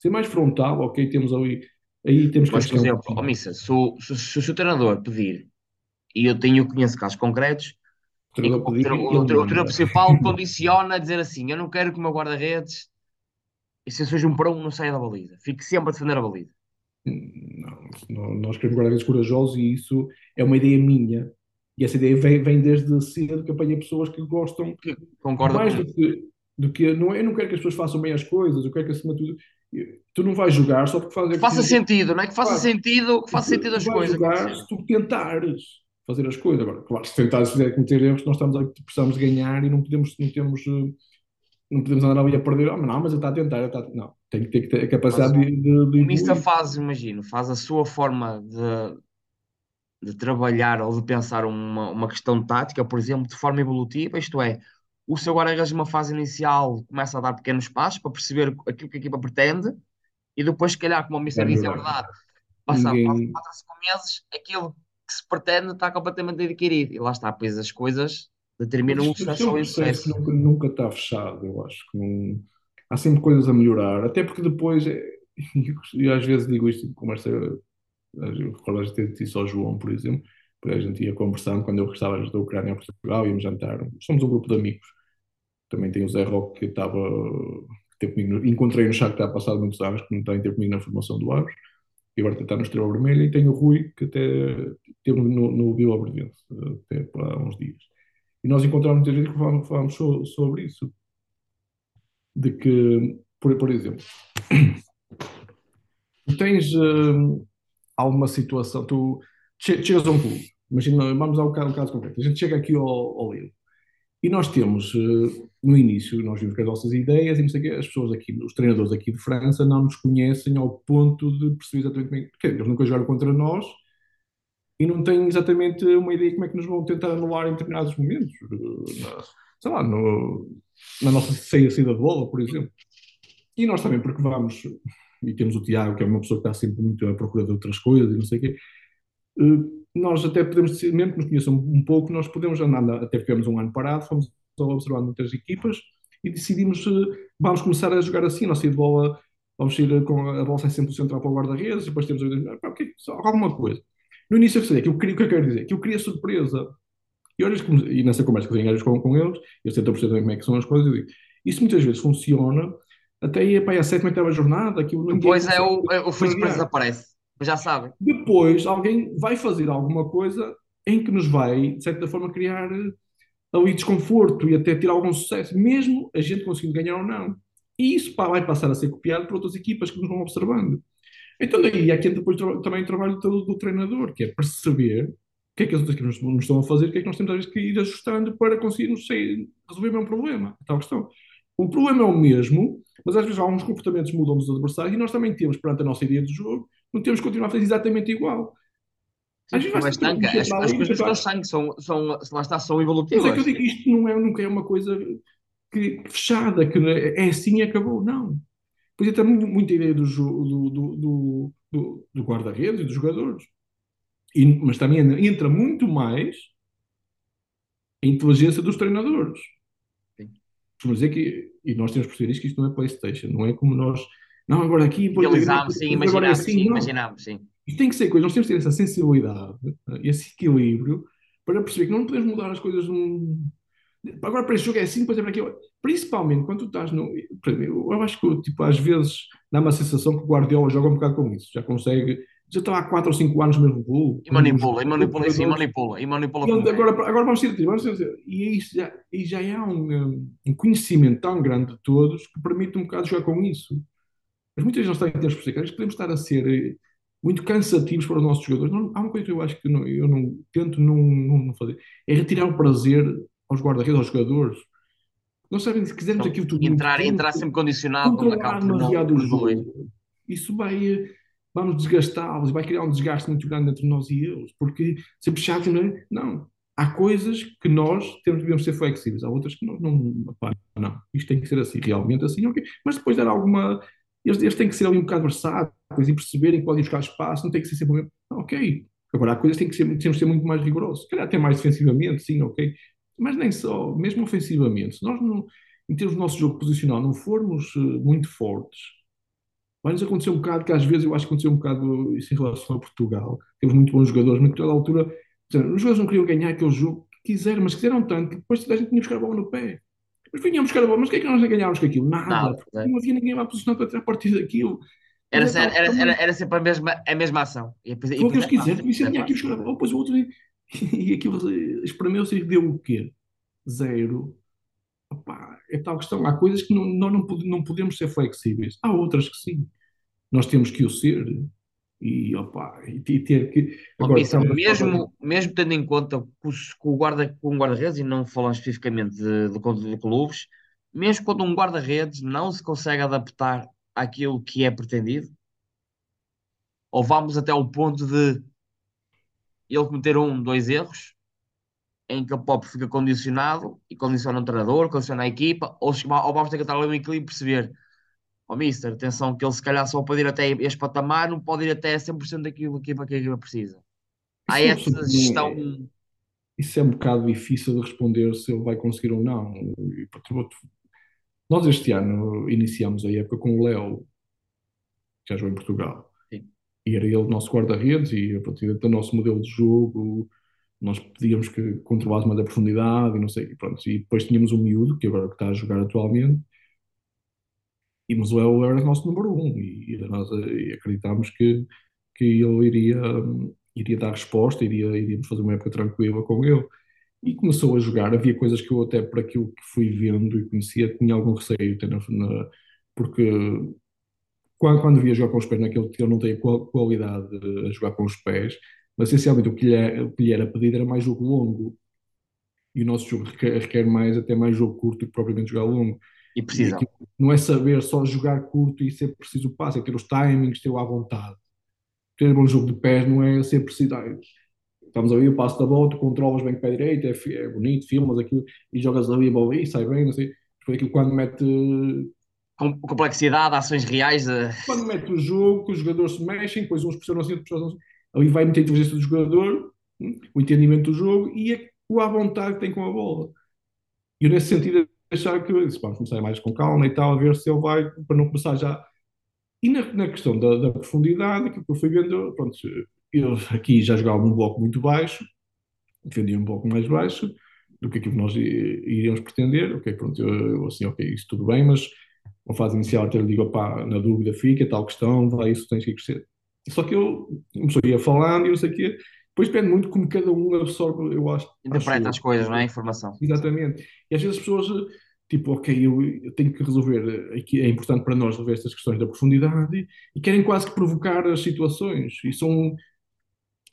Ser mais frontal, ok, temos ali, aí temos que Mas, por um exemplo, ó, Missa, se o, se, se- o treinador pedir, e eu tenho, eu conheço casos concretos, O treinador pedir, o, o manda. principal condiciona a dizer assim: Eu não quero que o meu guarda-redes, e se eu seja um para um, não saia da baliza. Fique sempre a defender a baliza. Não, nós queremos guarda-redes corajosos e isso é uma ideia minha. E essa ideia vem, vem desde cedo que apanhei pessoas que gostam concorda mais do que, do que não, é, eu não quero que as pessoas façam bem as coisas, eu quero que acima de tudo tu não vais jogar só porque fazes Que faça sentido, não é? Que faça Claro. sentido, que faça tu, sentido as coisas. jogar se tu tentares fazer as coisas. Agora, claro, se tentares cometer erros, nós estamos precisamos de ganhar e não podemos, não temos, eh, não podemos andar ali a perder. Mas não, mas ele está a tentar, está a... Não, tem que ter, que ter a capacidade Mas de, de, de O evoluir. faz, imagino, faz a sua forma de, de trabalhar ou de pensar uma, uma questão tática, por exemplo, de forma evolutiva, isto é, o seu guarda-redes numa fase inicial começa a dar pequenos passos para perceber aquilo que a equipa pretende e depois, se calhar, como o Missa Vai disse, é verdade, passar Ninguém- 4 a 5 meses, aquilo que se pretende está completamente adquirido. E lá está, pois as coisas determinam o sucesso ou o insucesso. nunca, nunca está fechado, eu acho que não... há sempre coisas a melhorar, até porque depois, é- e às vezes digo isto em conversa, eu recordo de ter dito isso ao João, por exemplo, porque a gente ia conversando quando eu regressava da Ucrânia a Portugal, íamos jantar, somos um grupo de amigos, também tem o Zé Roque que estava, teve comigo, encontrei no chá que está passado muitos anos, que não tem ter comigo na formação do Aves, e agora está no Estrela Vermelha, e tem o Rui, que até teve no, no Vila Verdense, até há uns dias. E nós encontramos muitas vezes que falamos, falamos so- sobre isso. De que, por, por exemplo, tu tens hum, alguma situação, tu che- chegas a um clube, imagina, vamos ao caso, ao caso concreto, a gente chega aqui ao, ao Lille, e nós temos, eh, no início, nós vimos com as nossas ideias e não sei o quê, as pessoas aqui, os treinadores aqui de França não nos conhecem ao ponto de perceber exatamente como é que, eles nunca jogaram contra nós e não têm exatamente uma ideia de como é que nos vão tentar anular em determinados momentos. eh, na- sei lá, no- na nossa saída, de bola, por exemplo. E nós também, porque vamos, e temos o Tiago, que é uma pessoa que está sempre muito à procura de outras coisas e não sei o quê, eh, nós até podemos, mesmo que nos conheçam um pouco, nós podemos andar, até ficamos um ano parado, fomos observando muitas equipas e decidimos, eh, vamos começar a jogar assim, a nossa de bola, vamos sair com a bola sai sempre central para o guarda-redes, e depois temos ah, ok, só alguma coisa. No início eu sei, que eu queria, o que eu quero dizer? Que eu queria surpresa. E, olha, e nessa conversa que eu tenho com, com eles, eles tentam perceber também como é que são as coisas, eu digo, isso muitas vezes funciona, até aí, pá, a sétima, oitava jornada, ninguém Depois é o, é o fim de desaparece. Mas já sabem. Depois alguém vai fazer alguma coisa em que nos vai, de certa forma, criar eh, ali desconforto e até ter algum sucesso, mesmo a gente conseguindo ganhar ou não. E isso pá, vai passar a ser copiado por outras equipas que nos vão observando. Então daí é que entra depois também o trabalho do, do treinador, que é perceber o que é que as outras equipas nos, estão a fazer, o que é que nós temos às vezes que ir ajustando para conseguirmos sei, resolver o mesmo problema, a tal questão. O problema é o mesmo, mas às vezes alguns comportamentos mudam dos adversários e nós também temos, perante a nossa ideia de jogo, não temos que continuar a fazer exatamente igual. Às vezes Não é mexer As, coisas eles sangue são, são, lá está, são Mas é evolutivas. que eu digo isto não é, nunca é uma coisa que, que fechada, que é assim e acabou. Não. Pois entra muito, muita ideia do, do, do, do, guarda-redes e dos jogadores. E- mas também entra muito mais a inteligência dos treinadores. Sim. Costumo dizer que, e nós temos que perceber isto, que isto não é Playstation, não é como nós, não, agora aqui, Idealizámos, sim, depois agora é imaginámos, assim, sim, imaginámos, sim. Isto tem que ser coisa, nós temos que ter essa sensibilidade eh, esse equilíbrio para perceber que não podemos mudar as coisas num... Agora para este jogo é assim, depois é para aquilo. Principalmente quando tu estás no. Eu acho que tipo, às vezes dá uma sensação que o Guardiola joga um bocado com isso. Já consegue. Já está há 4 ou 5 anos no mesmo clube. E manipula, e manipula, e manipula, e manipula é. agora, agora vamos ser vamos E é isso já, e já há um, um conhecimento tão grande de todos que permite um bocado jogar com isso. Mas muitas vezes nós que perceber que podemos estar a ser. muito cansativos para os nossos jogadores. Não, há uma coisa que eu acho que não, eu não tento não, não, não fazer, é retirar o prazer aos guarda-redes, aos jogadores. Nós sabemos quisermos Então, aquilo tudo entrar, entrar sempre condicionado, controlar acaba por não demasiado o por evoluir. jogo, isso vai, eh, vamos desgastá-los, vai criar um desgaste muito grande entre nós e eles, porque sempre chato, não é? Não. Há coisas que nós temos, devemos ser flexíveis, há outras que nós não, pá, não, isto tem que ser assim, realmente assim, ok. Mas depois dar alguma. Eles, eles têm que ser ali um bocado versáteis e perceberem que podem buscar espaço, não tem que ser sempre Ok. Agora, há coisas que têm que ser, temos que ser muito mais rigorosos. Se calhar até mais defensivamente, sim, ok. Mas nem só, mesmo ofensivamente. Se nós, não, em termos do nosso jogo posicional, não formos eh, muito fortes, Vai-nos acontecer um bocado, que às vezes eu acho que aconteceu um bocado isso em relação a Portugal. Temos muito bons jogadores, mas naquela altura, os jogadores não queriam ganhar aquele jogo que quiseram, mas quiseram tanto que depois toda a gente tinha buscar a bola no pé. Mas vinham buscar a bola, mas o que é que nós ganhávamos com aquilo? Nada, Nada, é. não havia ninguém lá posicionado para tirar partido daquilo. Era, era, era, era, sempre a mesma, a mesma ação. E depois, e o que eles é quiseram, disse, é tinha aqui buscar a bola, depois o outro, e aquilo espremeu-se e deu o quê? Zero. Opá, é tal questão, há coisas que não, nós não, não podemos ser flexíveis, há outras que sim. Nós temos que o ser e, opá, e te- ter que. Agora, a falar- mesmo, mesmo tendo em conta que o guarda, com o guarda-redes, e não falando especificamente de, de, de clubes, mesmo quando um guarda-redes não se consegue adaptar àquilo que é pretendido, ou vamos até ao ponto de ele cometer um, dois erros, em que o Pop fica condicionado e condiciona o treinador, condiciona a equipa, ou, chega- ou vamos ter que estar ali um equilíbrio e perceber, ó Mister, atenção que ele se calhar só pode ir até este patamar, não pode ir até 100% daquilo que a equipa, precisa. Há Isso essa gestão. Isso é um bocado difícil de responder se ele vai conseguir ou não. Nós este ano iniciamos a época com o Léo, que já jogou em Portugal. E era ele o nosso guarda-redes e a partir do nosso modelo de jogo nós pedíamos que controlasse mais a profundidade e não sei, e pronto. E depois tínhamos o miúdo, que agora está a jogar atualmente, e mas o Léo era o nosso número um e, e nós eh, acreditámos que, que ele iria, iria dar resposta, iria, iríamos fazer uma época tranquila com ele. E começou a jogar, havia coisas que eu até por aquilo que fui vendo e conhecia, tinha algum receio, até na- na- porque quando, quando via jogar com os pés naquele que ele não tem qual- qualidade de- a jogar com os pés, mas essencialmente o que lhe, é- o que lhe era pedido era mais jogo longo. E o nosso jogo requer, requer mais, até mais jogo curto do que propriamente jogar longo. E aquilo não é saber só jogar curto e ser preciso o passe, é ter os timings, ter-o à vontade. Ter um bom jogo de pés não é ser preciso. ah, Estamos ali, o passo da bola, tu controlas bem com o pé direito, é, é bonito, filmas aquilo e jogas ali a bola e sai bem, não sei. Depois aquilo quando mete complexidade, ações reais. eh, quando mete o jogo, que os jogadores se mexem, depois uns pressionam assim, outros pressionam assim. Ali vai meter a inteligência do jogador, hum, o entendimento do jogo e a- o à vontade que tem com a bola. E eu, nesse sentido, achar que disse, vamos começar mais com calma e tal, a ver se ele vai, para não começar já. E na, na questão da, da profundidade, aquilo que eu fui vendo, pronto, eu aqui já jogava um bloco muito baixo, defendia um bloco mais baixo do que aquilo que nós iríamos pretender. Ok, pronto, eu, eu assim, ok, isso tudo bem, mas uma fase inicial até lhe digo, opá, na dúvida fica, tal questão, vai, isso tens que crescer. Só que eu começou a ir falando e não sei o quê. Depois depende muito como cada um absorve, eu acho. Interpreta acho as eu. coisas, não é? A informação. Exatamente. E às vezes as pessoas, tipo, ok, eu, eu tenho que resolver, aqui é importante para nós resolver estas questões da profundidade e querem quase que provocar as situações. E são,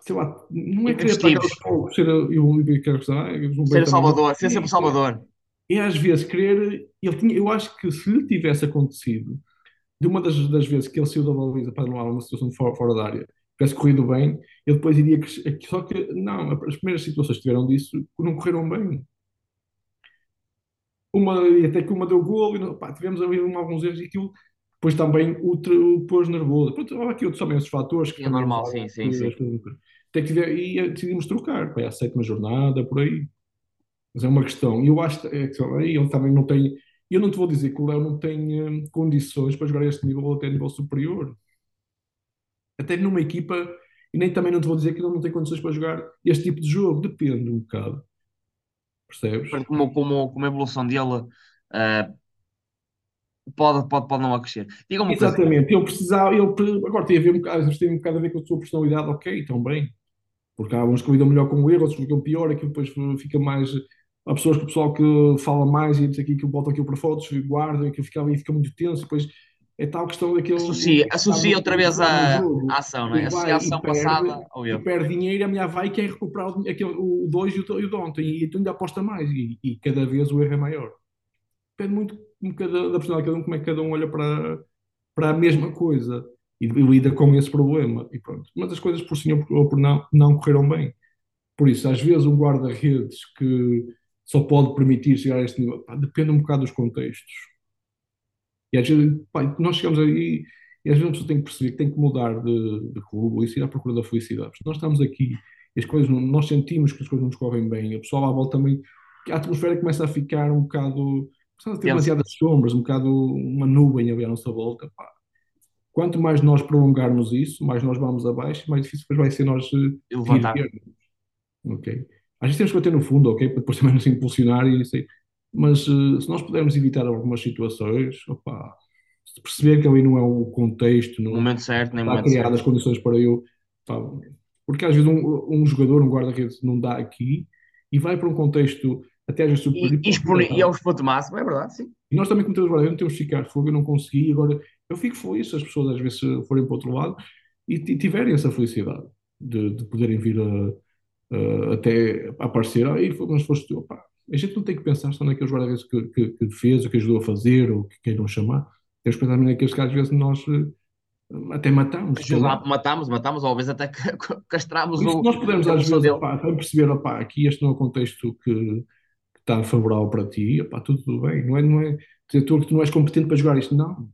sei lá, não é querer povos, ser eu eu que ah, eu vou Ser o Salvador, ser sempre o Salvador. E às vezes querer, ele tinha, eu acho que se lhe tivesse acontecido, de uma das, das vezes que ele saiu da baliza para há uma situação fora, fora da área, tivesse corrido bem, ele depois iria crescer. Só que, não, as primeiras situações que tiveram disso não correram bem. Uma, até que uma deu gol, e, pá, tivemos ali um- alguns erros e aquilo depois também o, o pôs nervoso. Pronto, há aqui outros, também esses fatores que É normal, sim, sim, sim. Até que tiver, e decidimos trocar, pá, é a sétima jornada, por aí. Mas é uma questão. E eu acho que é, ele também não tem. Eu não te vou dizer que o Léo não tem hum, condições para jogar a este nível ou até nível superior. Até numa equipa, e nem também não te vou dizer que ele não tem condições para jogar este tipo de jogo. Depende um bocado. Percebes? Como, como, como a evolução dele eh, pode, pode, pode não acrescer. Uma coisa. Exatamente. Ele precisava. Ele, pre- agora tem a ver um bocado, tem um bocado a ver com a sua personalidade, ok, também. Porque há uns que lidam melhor com o erro, outros que lidam pior, aquilo depois fica mais. Há pessoas que o pessoal que fala mais e diz aqui que botam aquilo para fotos, guardam, aquilo fica ali, fica muito tenso, e depois é tal questão daquele. Associa, associa outra vez a, a ação, não é? A ação passada ao erro. E perde dinheiro, a mulher vai e quer recuperar o, aquele, o 2 e o de ontem, e tu ainda aposta mais, e, e, cada vez o erro é maior. Depende muito um cada, da personalidade de cada um, como é que cada um olha para, para a mesma coisa e, e lida com esse problema, e pronto. Mas as coisas por sim ou por não, não correram bem. Por isso, às vezes, um guarda-redes que só pode permitir chegar a este nível, pá, depende um bocado dos contextos e às vezes, pá, nós chegamos aí e às vezes a pessoa tem que perceber que tem que mudar de, de clube e ir à procura da felicidade. Porque nós estamos aqui as coisas, não, nós sentimos que as coisas não nos correm bem, a pessoa à volta também, a atmosfera começa a ficar um bocado, começa a ter demasiadas sombras, um bocado uma nuvem a à nossa volta. Pá. Quanto mais nós prolongarmos isso, mais nós vamos abaixo, mais difícil depois vai ser nós eh, levantar. Ok. Às vezes temos que bater no fundo, ok? Para depois também nos impulsionar e isso aí. Mas uh, se nós pudermos evitar algumas situações, opa, se perceber que ali não é o contexto, não momento certo, nem está criar as condições para eu. porque às vezes um, um jogador, um guarda-redes, não dá aqui e vai para um contexto até às vezes superior. E, e, expor, e é o ponto máximo, é verdade, sim. E nós também, como temos guarda não temos que ficar fogo, eu não consegui, agora eu fico feliz se as pessoas às vezes forem para o outro lado e, e tiverem essa felicidade de, de poderem vir a, a, até aparecer. Ah, mas foste tu, opá, a gente não tem que pensar só naqueles guarda-redes que, que, que, fez, ou que ajudou a fazer, ou que queiram chamar. Temos que pensar naqueles que às vezes nós eh, até matamos. matamos, matamos, ou às vezes até castramos o. nós podemos às vezes opá, perceber, opá, aqui este não é o contexto que, que está favorável para ti, opá, tudo, tudo bem. Não é, não é dizer tu que tu não és competente para jogar isto, não.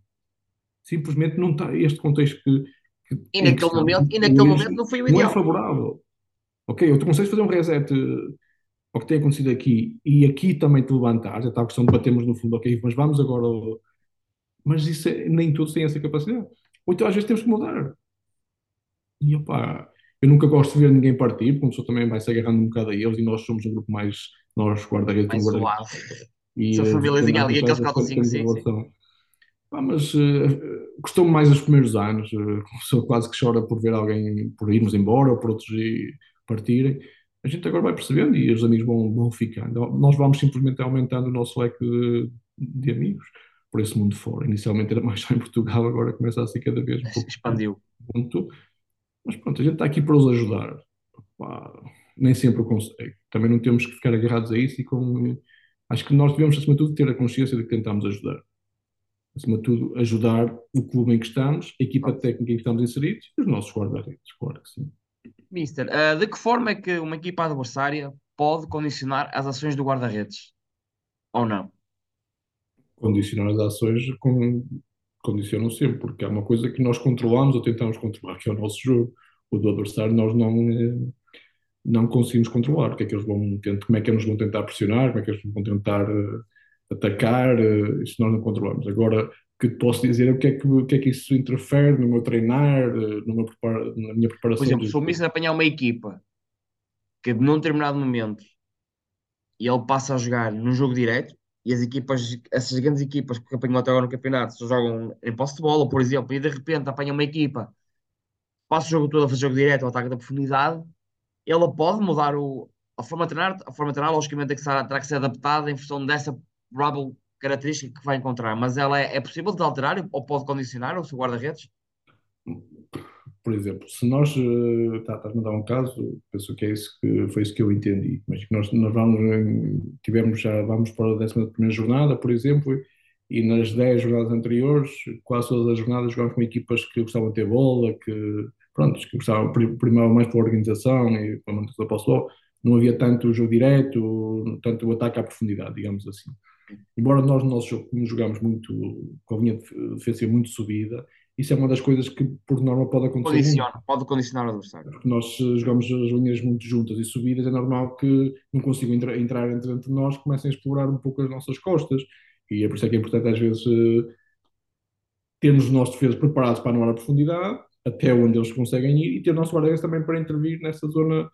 Simplesmente não está este contexto que. que e naquele momento, e naquele momento não foi o ideal. Não é favorável. Ok, eu tu consegues fazer um reset ao que tem acontecido aqui e aqui também te levantar, já está a questão de batermos no fundo, ok, mas vamos agora. Mas isso é, nem todos têm essa capacidade. Ou então às vezes temos que mudar. E opá, eu nunca gosto de ver ninguém partir, porque a pessoa também vai se agarrando um bocado a eles e nós somos um grupo mais, nós guarda-redes mais guarda E a famíliazinha ali, aqueles caldozinhos, sim, sim. Ah, mas uh, gostou-me mais os primeiros anos, uh, quase que chora por ver alguém por irmos embora ou por outros partirem a gente agora vai percebendo e os amigos vão, vão ficando. Nós vamos simplesmente aumentando o nosso leque de, de amigos por esse mundo fora. Inicialmente era mais só em Portugal, agora começa a ser cada vez um pouco. Expandiu. Muito. Mas pronto, a gente está aqui para os ajudar. Pá, nem sempre o consegue. Também não temos que ficar agarrados a isso e com. Acho que nós devemos, acima de tudo, ter a consciência de que tentamos ajudar. Acima de tudo, ajudar o clube em que estamos, a equipa técnica em que estamos inseridos e os nossos guarda-redes, claro que sim. Mister, uh, de que forma é que uma equipa adversária pode condicionar as ações do guarda-redes? Ou não? Condicionar as ações com, condicionam sempre, porque é uma coisa que nós controlamos ou tentamos controlar, que é o nosso jogo. O do adversário nós não, eh, não conseguimos controlar. O que é que eles vão tentar, como é que eles vão tentar pressionar, como é que eles vão tentar uh, atacar, isso nós não controlamos. Agora, que posso dizer é o que é que, o que, é que isso interfere no meu treinar, eh, no meu prepara, na minha preparação. Por exemplo, se o Mister apanhar uma equipa que num determinado momento e ele passa a jogar num jogo direto e as equipas, essas grandes equipas que apanham até agora no campeonato só jogam em posse de bola, por exemplo, e de repente apanha uma equipa, passa o jogo todo a fazer jogo direto, ou ataque da profundidade, ele pode mudar o, a forma de treinar, a forma de treinar, logicamente, é que terá que ser adaptada em função dessa provável característica que vai encontrar, mas ela é, é possível de alterar ou pode condicionar o seu guarda-redes? Por exemplo, se nós, eh, tá, estás-me a dar um caso, penso que é isso que foi isso que eu entendi, mas que nós, nós vamos, tivemos já, vamos para a 11 primeira jornada, por exemplo, e nas 10 jornadas anteriores, quase todas as jornadas jogamos com equipas que gostavam de ter bola, que, pronto, que gostavam, primeiro mais pela organização e pela manutenção da posse não havia tanto jogo direto, tanto o ataque à profundidade, digamos assim. Embora nós no nosso jogo, como jogamos muito com a linha defensiva muito subida, isso é uma das coisas que por norma pode acontecer. Condiciona, pode condicionar o adversário. Porque nós jogamos as linhas muito juntas e subidas, é normal que não consigam entrar, entrar entre, entre nós, comecem a explorar um pouco as nossas costas. E é por isso que é importante às vezes eh, termos os nossos defesas preparados para anular a profundidade, até onde eles conseguem ir, e ter o nosso guarda também para intervir nessa zona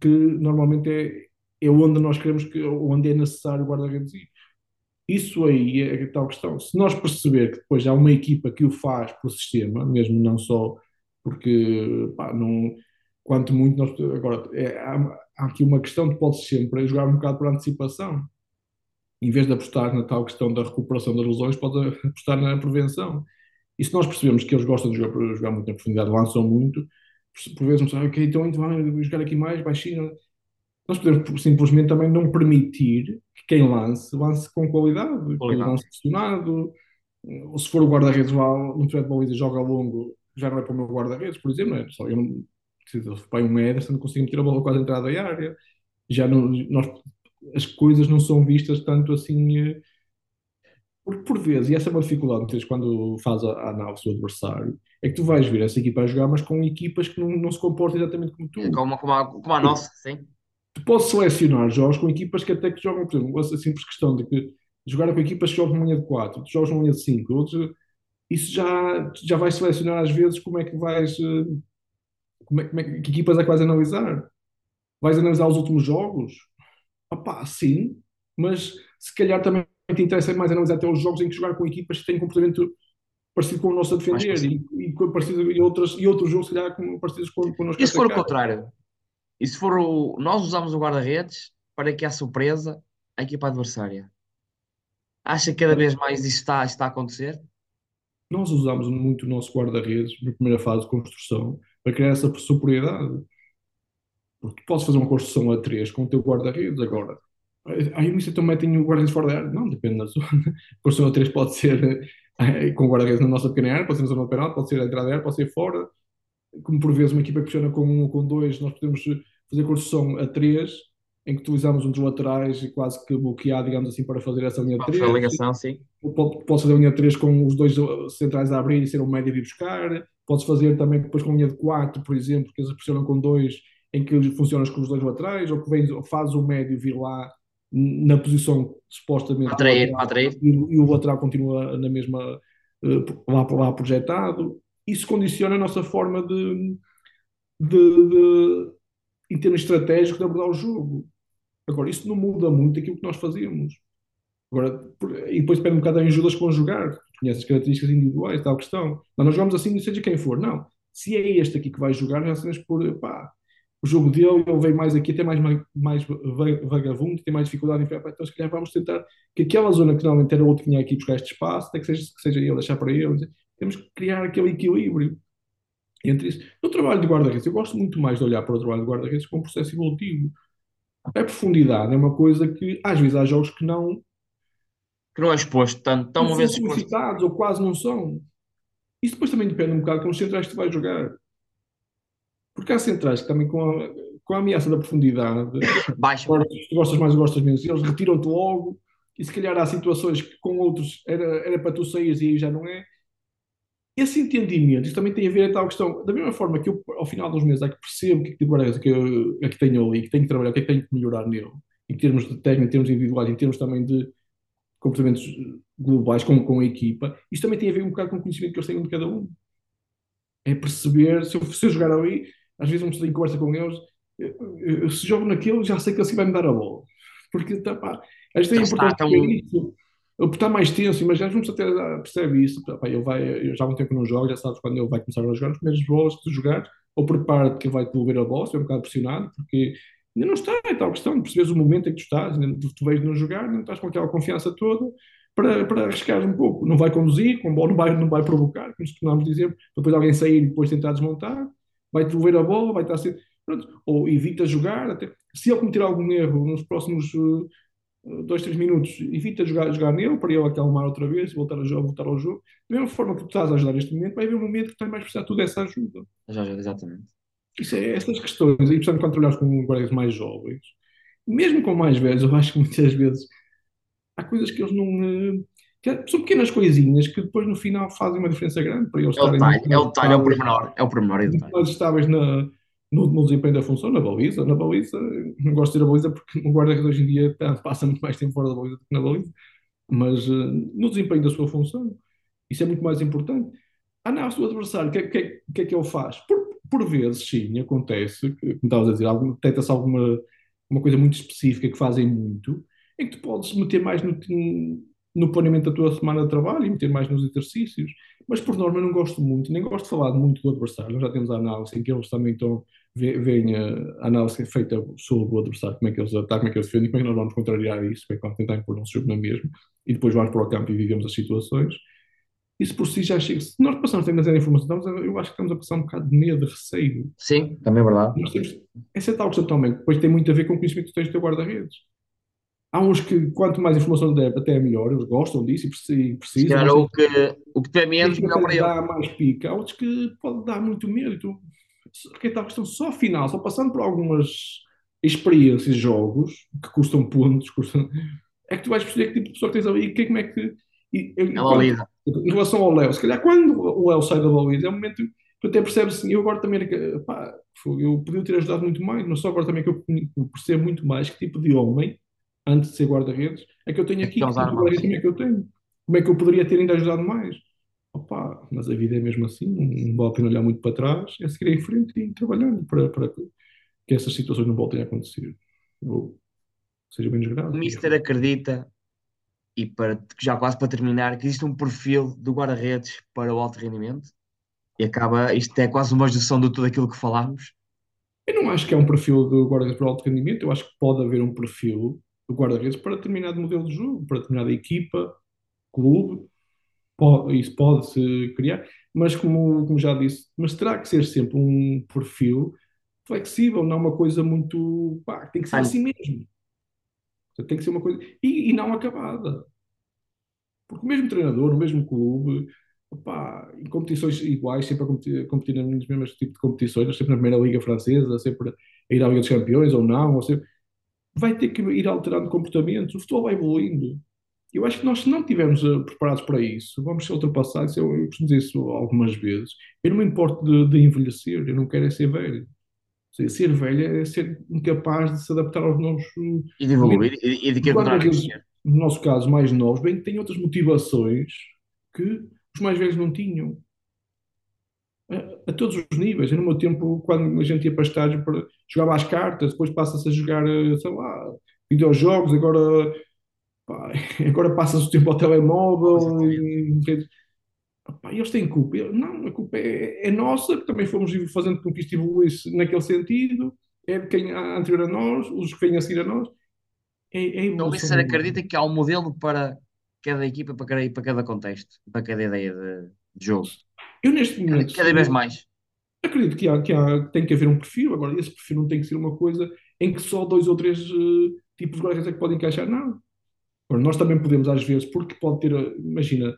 que normalmente é, é onde nós queremos que, onde é necessário guarda-redes ir. Isso aí é a tal questão. Se nós perceber que depois há uma equipa que o faz para o sistema, mesmo não só porque, pá, não, quanto muito nós. Agora, é, há, há, aqui uma questão que pode sempre jogar um bocado por antecipação. em vez de apostar na tal questão da recuperação das lesões, pode apostar na prevenção. E se nós percebemos que eles gostam de jogar, jogar muito na profundidade, lançam muito, por vezes não sabem, ok, então, então vamos jogar aqui mais, baixinho. Nós podemos simplesmente também não permitir que quem lance, lance com qualidade, qualidade. lance questionado. Ou se for o guarda-redes lá projeto de baliza joga longo, já não é para o meu guarda-redes, por exemplo, é só eu não preciso para um Ederson, não consigo meter a bola quase a entrada da área. Já não, nós, as coisas não são vistas tanto assim eh, porque por vezes, e essa é uma dificuldade quando faz a, a análise do adversário, é que tu vais ver essa equipa a jogar, mas com equipas que não, não se comportam exatamente como tu. Como, como, a, como a nossa, sim. Tu podes selecionar jogos com equipas que até que jogam, por exemplo, a simples questão de que jogar com equipas que jogam numa linha de 4, tu jogas numa linha de 5, outros, isso já, já vais selecionar às vezes como é que vais. Eh, como é, como é, que equipas é que vais analisar? Vais analisar os últimos jogos? Opá, sim, mas se calhar também te interessa mais analisar até os jogos em que jogar com equipas que têm comportamento parecido com o nosso a defender e, e, parecido, e, outras, e outros jogos, se calhar, parecidos com, com o nosso E se for o contrário? E se for o. Nós usamos o guarda-redes para que a surpresa a equipa adversária. Acha que cada vez mais isso está, está a acontecer? Nós usamos muito o nosso guarda-redes na primeira fase de construção para criar essa superioridade. Porque podes fazer uma construção a 3 com o teu guarda-redes agora Aí o também tem o guarda-redes fora da área. Não, depende da zona. Construção a 3 pode ser eh, com guarda-redes na nossa pequena área, pode ser na zona penal, pode ser a entrada da área, pode ser fora. Como por vezes uma equipa que funciona com um ou com dois, nós podemos fazer construção a 3, em que utilizamos um dos laterais e quase que bloquear, digamos assim, para fazer essa linha 3. A ligação, sim. Posso fazer a linha 3 com os dois centrais a abrir e ser um médio e buscar. Podes fazer também depois com a linha de 4, por exemplo, que eles pressionam com dois, em que funcionas com os dois laterais, ou que vem, faz o médio vir lá na posição supostamente atrair, atrair. E, e, o lateral continua na mesma uh, lá, lá projetado. Isso condiciona a nossa forma de, de, de, em termos estratégicos de abordar o jogo. Agora, isso não muda muito aquilo que nós fazemos. Agora, e depois depende um bocado das ajudas tu conheces as características individuais, tal questão. Mas nós jogamos assim, seja quem for. Não. Se é este aqui que vai jogar, já sabemos por pá, o jogo dele, ele vem mais aqui, tem mais, mais vagabundo, tem mais dificuldade em pé, então se calhar vamos tentar que aquela zona que normalmente era outro que tinha aqui buscar este espaço, até que seja, que seja ele, deixar para ele, temos que criar aquele equilíbrio entre isso. No trabalho de guarda-redes, eu gosto muito mais de olhar para o trabalho de guarda-redes como um processo evolutivo. A profundidade é uma coisa que, às vezes, há jogos que não... Que não é exposto tanto, tão uma vez exposto. ou quase não são. Isso depois também depende um bocado com os centrais que tu vais jogar. Porque há centrais que também com a, com a ameaça da profundidade, Baixa. tu gostas mais ou gostas menos, eles retiram-te logo, e se calhar há situações que com outros era, era para tu saíres e aí já não é. Esse entendimento, isso também tem a ver com a tal questão, da mesma forma que eu, ao final dos meses, é que percebo que, tipo, que, eu, é que tenho ali, que tenho que trabalhar, que é que tenho que melhorar nele, em termos de técnica, em termos individuais, em termos também de comportamentos globais com, com a equipa, isto também tem a ver um bocado com o conhecimento que eles têm de cada um. É perceber, se eu, se eu jogar ali, às vezes não estou em conversa com eles, eu, eu, se jogo naquilo, já sei que assim vai me dar a bola. Porque, tá, pá, às vezes é importante tão... isso. Ele está mais tenso, mas às até percebe isso. Pá, ele vai, eu já há um tempo que não jogo, já sabes quando ele vai começar a jogar, os primeiros bolas que tu jogar, ou prepara-te que ele vai devolver a bola, se é um bocado pressionado, porque ainda não está, é tal questão de perceberes o momento em que tu estás, tu, tu vais não jogar, não estás com aquela confiança toda para, para arriscar um pouco. Não vai conduzir, com a bola não vai, não vai provocar, como costumamos dizer, depois alguém sair e depois tentar desmontar vai devolver a bola, vai estar ser. Pronto, ou evita jogar. Até, se ele cometer algum erro nos próximos uh, dois, três minutos, evita jogar, jogar nele para ele acalmar outra vez, voltar, a jogo, voltar ao jogo. Da mesma forma que tu estás a ajudar neste momento, vai haver um momento que tu mais precisar toda essa ajuda. Já, exatamente. Isso é essas questões, e portanto, quando trabalhas com guardas mais jovens, mesmo com mais velhos, eu acho que muitas vezes há coisas que eles não. Que são pequenas coisinhas que depois no final fazem uma diferença grande para eles é estarem. Detalhe, é o detalhe, é o pormenor. É o pormenor detalhe. estáveis na, no, no, desempenho da função, na baliza. Na baliza, não gosto de ir a baliza porque o guarda-redes hoje em dia passa muito mais tempo fora da baliza do que na baliza, mas uh, no desempenho da sua função, isso é muito mais importante. Ah, não, o adversário, o que, que, que, é que ele faz? Por, por vezes, sim, acontece, como estavas a dizer, detecta-se alguma uma coisa muito específica que fazem muito, em que tu podes meter mais no, no planeamento da tua semana de trabalho e meter mais nos exercícios. Mas por norma eu não gosto muito, nem gosto de falar muito do adversário. Nós já temos a análise em que eles também estão veem a análise feita sobre o adversário, como é que eles atacam, como é que eles defendem, como é que nós vamos contrariar isso, como é que vamos tentar impor o nosso jogo na mesma, e depois vamos para o campo e vivemos as situações. Isso por si já chega. Se nós passamos a demasiada informação, eu acho que estamos a passar um bocado de medo, de receio. Sim, também é verdade. Nós temos, essa é tal questão também, depois tem muito a ver com o conhecimento que tens do teu guarda-redes. Há uns que, quanto mais informação der, até é melhor, eles gostam disso e precisam. Claro, o que, o que tem menos, melhor para dá mais pica. Há outros que pode dar muito medo. Porque é tal questão só final, só passando por algumas experiências, jogos, que custam pontos, custam, é que tu vais perceber que tipo de pessoa que tens ali e como é que. E, e, quando, em relação ao Léo, se calhar quando o Léo sai da Valida, é um momento que tu até percebes assim, eu agora também, pá, eu podia ter ajudado muito mais, mas só agora também que eu percebo muito mais que tipo de homem antes de ser guarda-redes, é que eu tenho aqui, que tipo de guarda-redes é que eu tenho. Como é que eu poderia ter ainda ajudado mais? Opa, mas a vida é mesmo assim, não vale a pena olhar muito para trás, é seguir em frente e ir trabalhando para, para que essas situações não voltem a acontecer. Ou seja menos grave. O Mister acredita, e para, já quase para terminar, que existe um perfil do guarda-redes para o alto rendimento? E acaba, isto é quase uma junção de tudo aquilo que falámos. Eu não acho que é um perfil do guarda-redes para o alto rendimento, eu acho que pode haver um perfil do guarda-redes para determinado modelo de jogo, para determinada equipa, clube, pode, isso pode-se criar, mas como, como já disse, mas terá que ser sempre um perfil flexível, não uma coisa muito. Pá, tem que ser assim mesmo. Tem que ser uma coisa. E, e não acabada. Porque o mesmo treinador, o mesmo clube, opá, em competições iguais, sempre a competir, a competir nos mesmos tipos de competições, sempre na primeira Liga Francesa, sempre a ir à Liga dos Campeões ou não, ou sempre, vai ter que ir alterando comportamentos, o futebol vai evoluindo. Eu acho que nós, se não estivermos uh, preparados para isso, vamos ser ultrapassados. Eu, eu costumo dizer isso algumas vezes. Eu não me importo de, de envelhecer, eu não quero é ser velho. Seja, ser velho é ser incapaz de se adaptar aos novos. Uh, e de evoluir, e, de que encontrar No nosso caso, mais novos, bem, têm outras motivações que os mais velhos não tinham. A, todos os níveis. Eu, no meu tempo, quando a gente ia para estágio, para, jogava às cartas, depois passa-se a jogar, uh, sei lá, videojogos, agora Pá, agora passa-se o tempo ao telemóvel e, pá, eles têm culpa. Não, a culpa é, é nossa, que também fomos fazendo com que isto evoluísse naquele sentido, é de quem há anterior a nós, os que vêm a seguir a nós. É, é então, isso acredita que há um modelo para cada equipa, para cada, para cada contexto, para cada ideia de, de jogo? Eu neste momento. Cada, vez mais. Acredito que, há, que há, tem que haver um perfil, agora esse perfil não tem que ser uma coisa em que só dois ou três uh, tipos de guarda é que podem encaixar, não nós também podemos, às vezes, porque pode ter, imagina,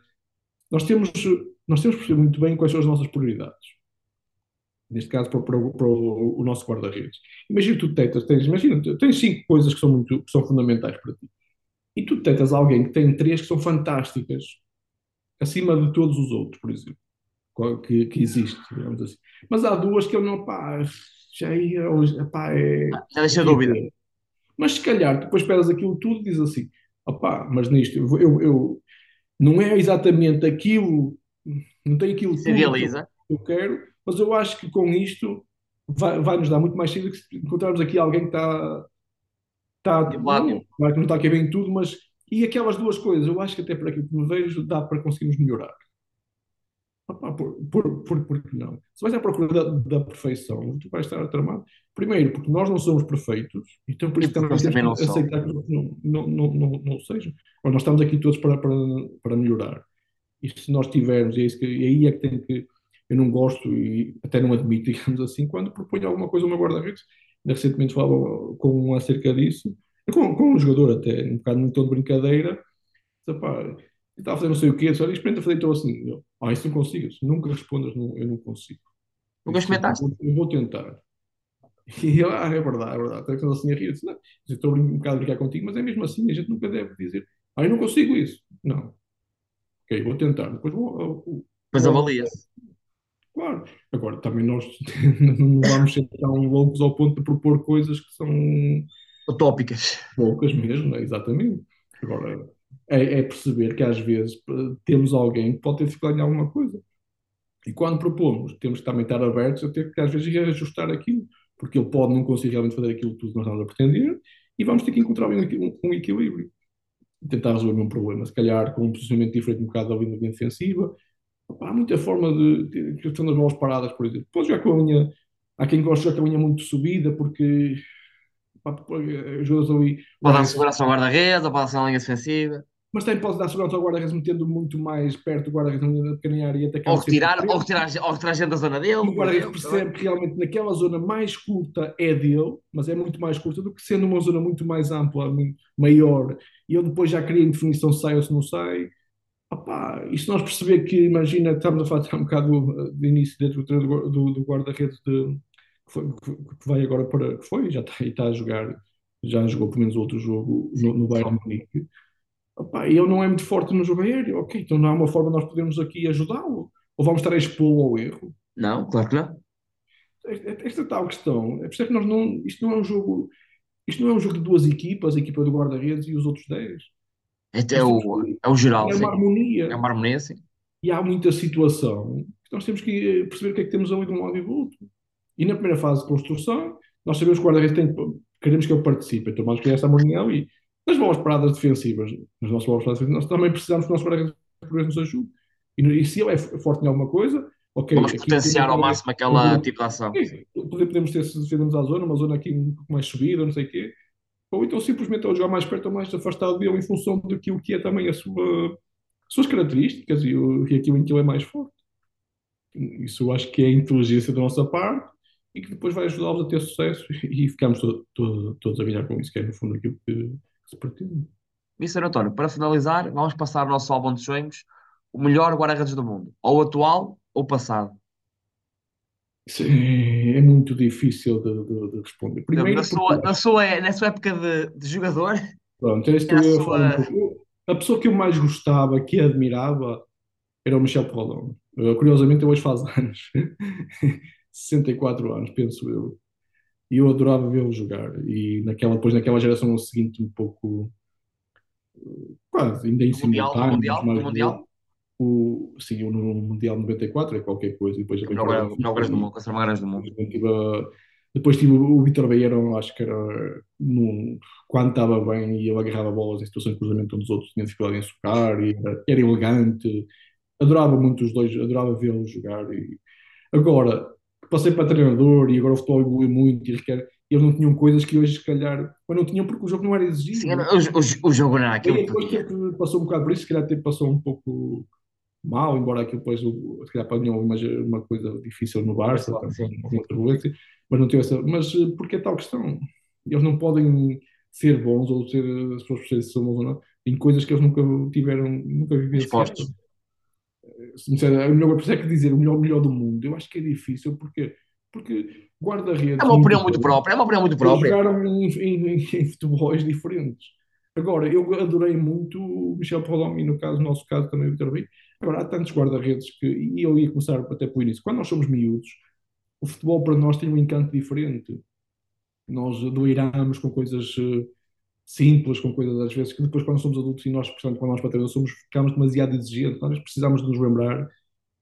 nós temos, nós temos perceber muito bem quais são as nossas prioridades. Neste caso, para, para, para o, o, nosso guarda-redes. Imagina tu tetas, tens, imagina, tens cinco coisas que são, muito, que são fundamentais para ti. E tu tetas alguém que tem três que são fantásticas, acima de todos os outros, por exemplo, que, que existe, digamos assim. Mas há duas que eu não, pá, já ia, pá, é. Já deixa dúvida. Mas se calhar depois pegas aquilo tudo e dizes assim: opá, mas nisto eu, eu, eu, não é exatamente aquilo, não tem aquilo Se realiza. que eu quero, mas eu acho que com isto vai, vai nos dar muito mais cedo que encontrarmos aqui alguém que está. está não, claro que não está aqui bem tudo, mas. E aquelas duas coisas, eu acho que até por aquilo que me vejo, dá para conseguirmos melhorar. Opa, por, por, por, por que não? Se vais à procura da, da perfeição, tu vais estar tramado. Primeiro, porque nós não somos perfeitos, então por isso também temos que aceitar que não, não, não, não, não seja. Nós estamos aqui todos para, para, para melhorar. E se nós tivermos, e, é isso que, e aí é que tem que. Eu não gosto e até não admito, digamos assim, quando proponho alguma coisa no guarda-redes. Recentemente falava com um acerca disso, com, com um jogador até, um bocado num tom de brincadeira. Disse, estava a fazer não sei o quê, só experimenta fazer então assim. Eu, ah, isso não consigo, nunca respondas, não, eu não consigo. Nunca experimentaste? Eu vou tentar. E eu, ah, é verdade, é verdade. Até que assim a rir, disse, não, eu estou um bocado a brincar contigo, mas é mesmo assim, a gente nunca deve dizer, ah, eu não consigo isso. Não. Ok, vou tentar, depois vou. Mas avalia-se. Claro. Agora, também nós não vamos ser tão loucos ao ponto de propor coisas que são. Utópicas. Poucas mesmo, exatamente. Agora, é, é, perceber que às vezes temos alguém que pode ter dificuldade em alguma coisa. E quando propomos, temos que também estar abertos a ter que às vezes ajustar aquilo, porque ele pode não conseguir realmente fazer aquilo que nós estamos a pretender, e vamos ter que encontrar um, um, equilíbrio. Tentar resolver um problema, se calhar com um posicionamento diferente um bocado da linha defensiva. Há muita forma de, de questão das bolas paradas, por exemplo. Podes jogar com a linha Há quem goste de jogar com a linha muito subida, porque os jogadores ali. Pode dar segurança ao guarda-redes, ou pode ser uma linha defensiva. Mas também pode dar segurança ao guarda-redes metendo muito mais perto do guarda-redes na pequena área e atacar Ou retirar, ou retirar, ou retirar gente da zona dele. O guarda-redes percebe que realmente naquela zona mais curta é dele, mas é muito mais curta do que sendo uma zona muito mais ampla, muito maior. E ele depois já cria em definição se sai ou se não sai. Opá, e se nós perceber que, imagina, estamos a falar um bocado de início dentro do, do, do guarda-redes de, que, foi, que vai agora para. que foi, já está, está a jogar, já jogou pelo menos outro jogo no, no Bayern Munique. Ele não é muito forte no jogo aéreo, ok, então não há uma forma de nós podermos aqui ajudá-lo? Ou vamos estar a expô-lo ao erro? Não, claro que não. Esta, tal questão, é por isso é que nós não, isto não é um jogo, isto não é um jogo de duas equipas, a equipa do guarda-redes e os outros 10. Este é o, é o geral, É sim. uma harmonia. É uma harmonia, sim. E há muita situação que nós temos que perceber o que é que temos ali de um lado e do outro. E na primeira fase de construção, nós sabemos que o guarda-redes tem, queremos que ele participe, então vamos criar essa harmonia ali. Nas bolas paradas defensivas, nas nossas bolas paradas defensivas, nós também precisamos que o nosso guarda-redes nos ajude. E, e se ele é forte em alguma coisa, ok. Vamos potenciar ao máximo aquela Uhum. tipo de ação. Sim, pode- podemos ter se defendemos à zona, uma zona aqui um pouco mais subida, não sei o quê. Ou então simplesmente ao jogar mais perto ou mais afastado dele em função daquilo que é também a sua, as suas características e, o- e aquilo em que ele é mais forte. Isso eu acho que é a inteligência da nossa parte e que depois vai ajudá-los a ter sucesso e ficamos to- to- todos a ganhar com isso, que é no fundo aquilo que, que se pretende. Mr. António, para finalizar, vamos passar o nosso álbum de sonhos, o melhor guarda-redes do mundo, ou atual ou passado. Isso é, muito difícil de, de- de responder. Primeiro, na, sua, porque- na, sua, na sua época de, de jogador, Pronto, é isto É a que eu ia sua- falar um pouco. A pessoa que eu mais gostava, que admirava, era o Michel Proudhon. Uh, Curiosamente, ele hoje faz anos. 64 anos, penso eu. E eu adorava vê-lo jogar. E naquela, depois naquela geração seguinte, um pouco... Quase, ainda em no simultâneo, Mundial, mas Mundial, O, sim, o Mundial 94 é qualquer coisa. E depois o melhor guarda- o melhor guarda-redes do mundo, do mundo. Depois tive, o Vitor Beirão, acho que era num- quando estava bem e ele agarrava bolas em situações de cruzamento onde os outros tinham dificuldade em socar, e era, era elegante. Adorava muito os dois, adorava vê-los jogar. E agora, passei para treinador e agora o futebol evoluiu muito e requer. Eles não tinham coisas que hoje, se calhar, mas não tinham porque o jogo não era exigido. Sim, era- o, o, o jogo não era aquilo E que depois teve- passou um bocado por isso, se calhar até passou um pouco mal, embora aquilo depois, se calhar, apanhou uma, uma coisa difícil no Barça, Sim, sim. turbulência, mas não teve essa. Mas eh, porque é tal questão? Eles não podem ser bons ou ser as pessoas por serem são bons ou não, em coisas que eles nunca tiveram, nunca vivenciaram. Expostos. Se me disser, o melhor, por isso é que dizer o melhor, melhor do mundo, eu acho que é difícil, porque, porque guarda-redes. É uma opinião muito própria, é uma opinião muito própria. jogaram em, em, em, em futebols diferentes. Agora, eu adorei muito o Michel e, no caso, no nosso caso, também o Vitor Rui. Agora, há tantos guarda-redes que, e eu ia começar até por início, quando nós somos miúdos, o futebol para nós tem um encanto diferente. Nós doiramos com coisas eh, simples, com coisas às vezes que depois, quando somos adultos e nós, portanto, quando nós patrões somos, ficamos demasiado exigentes. Nós precisamos de nos lembrar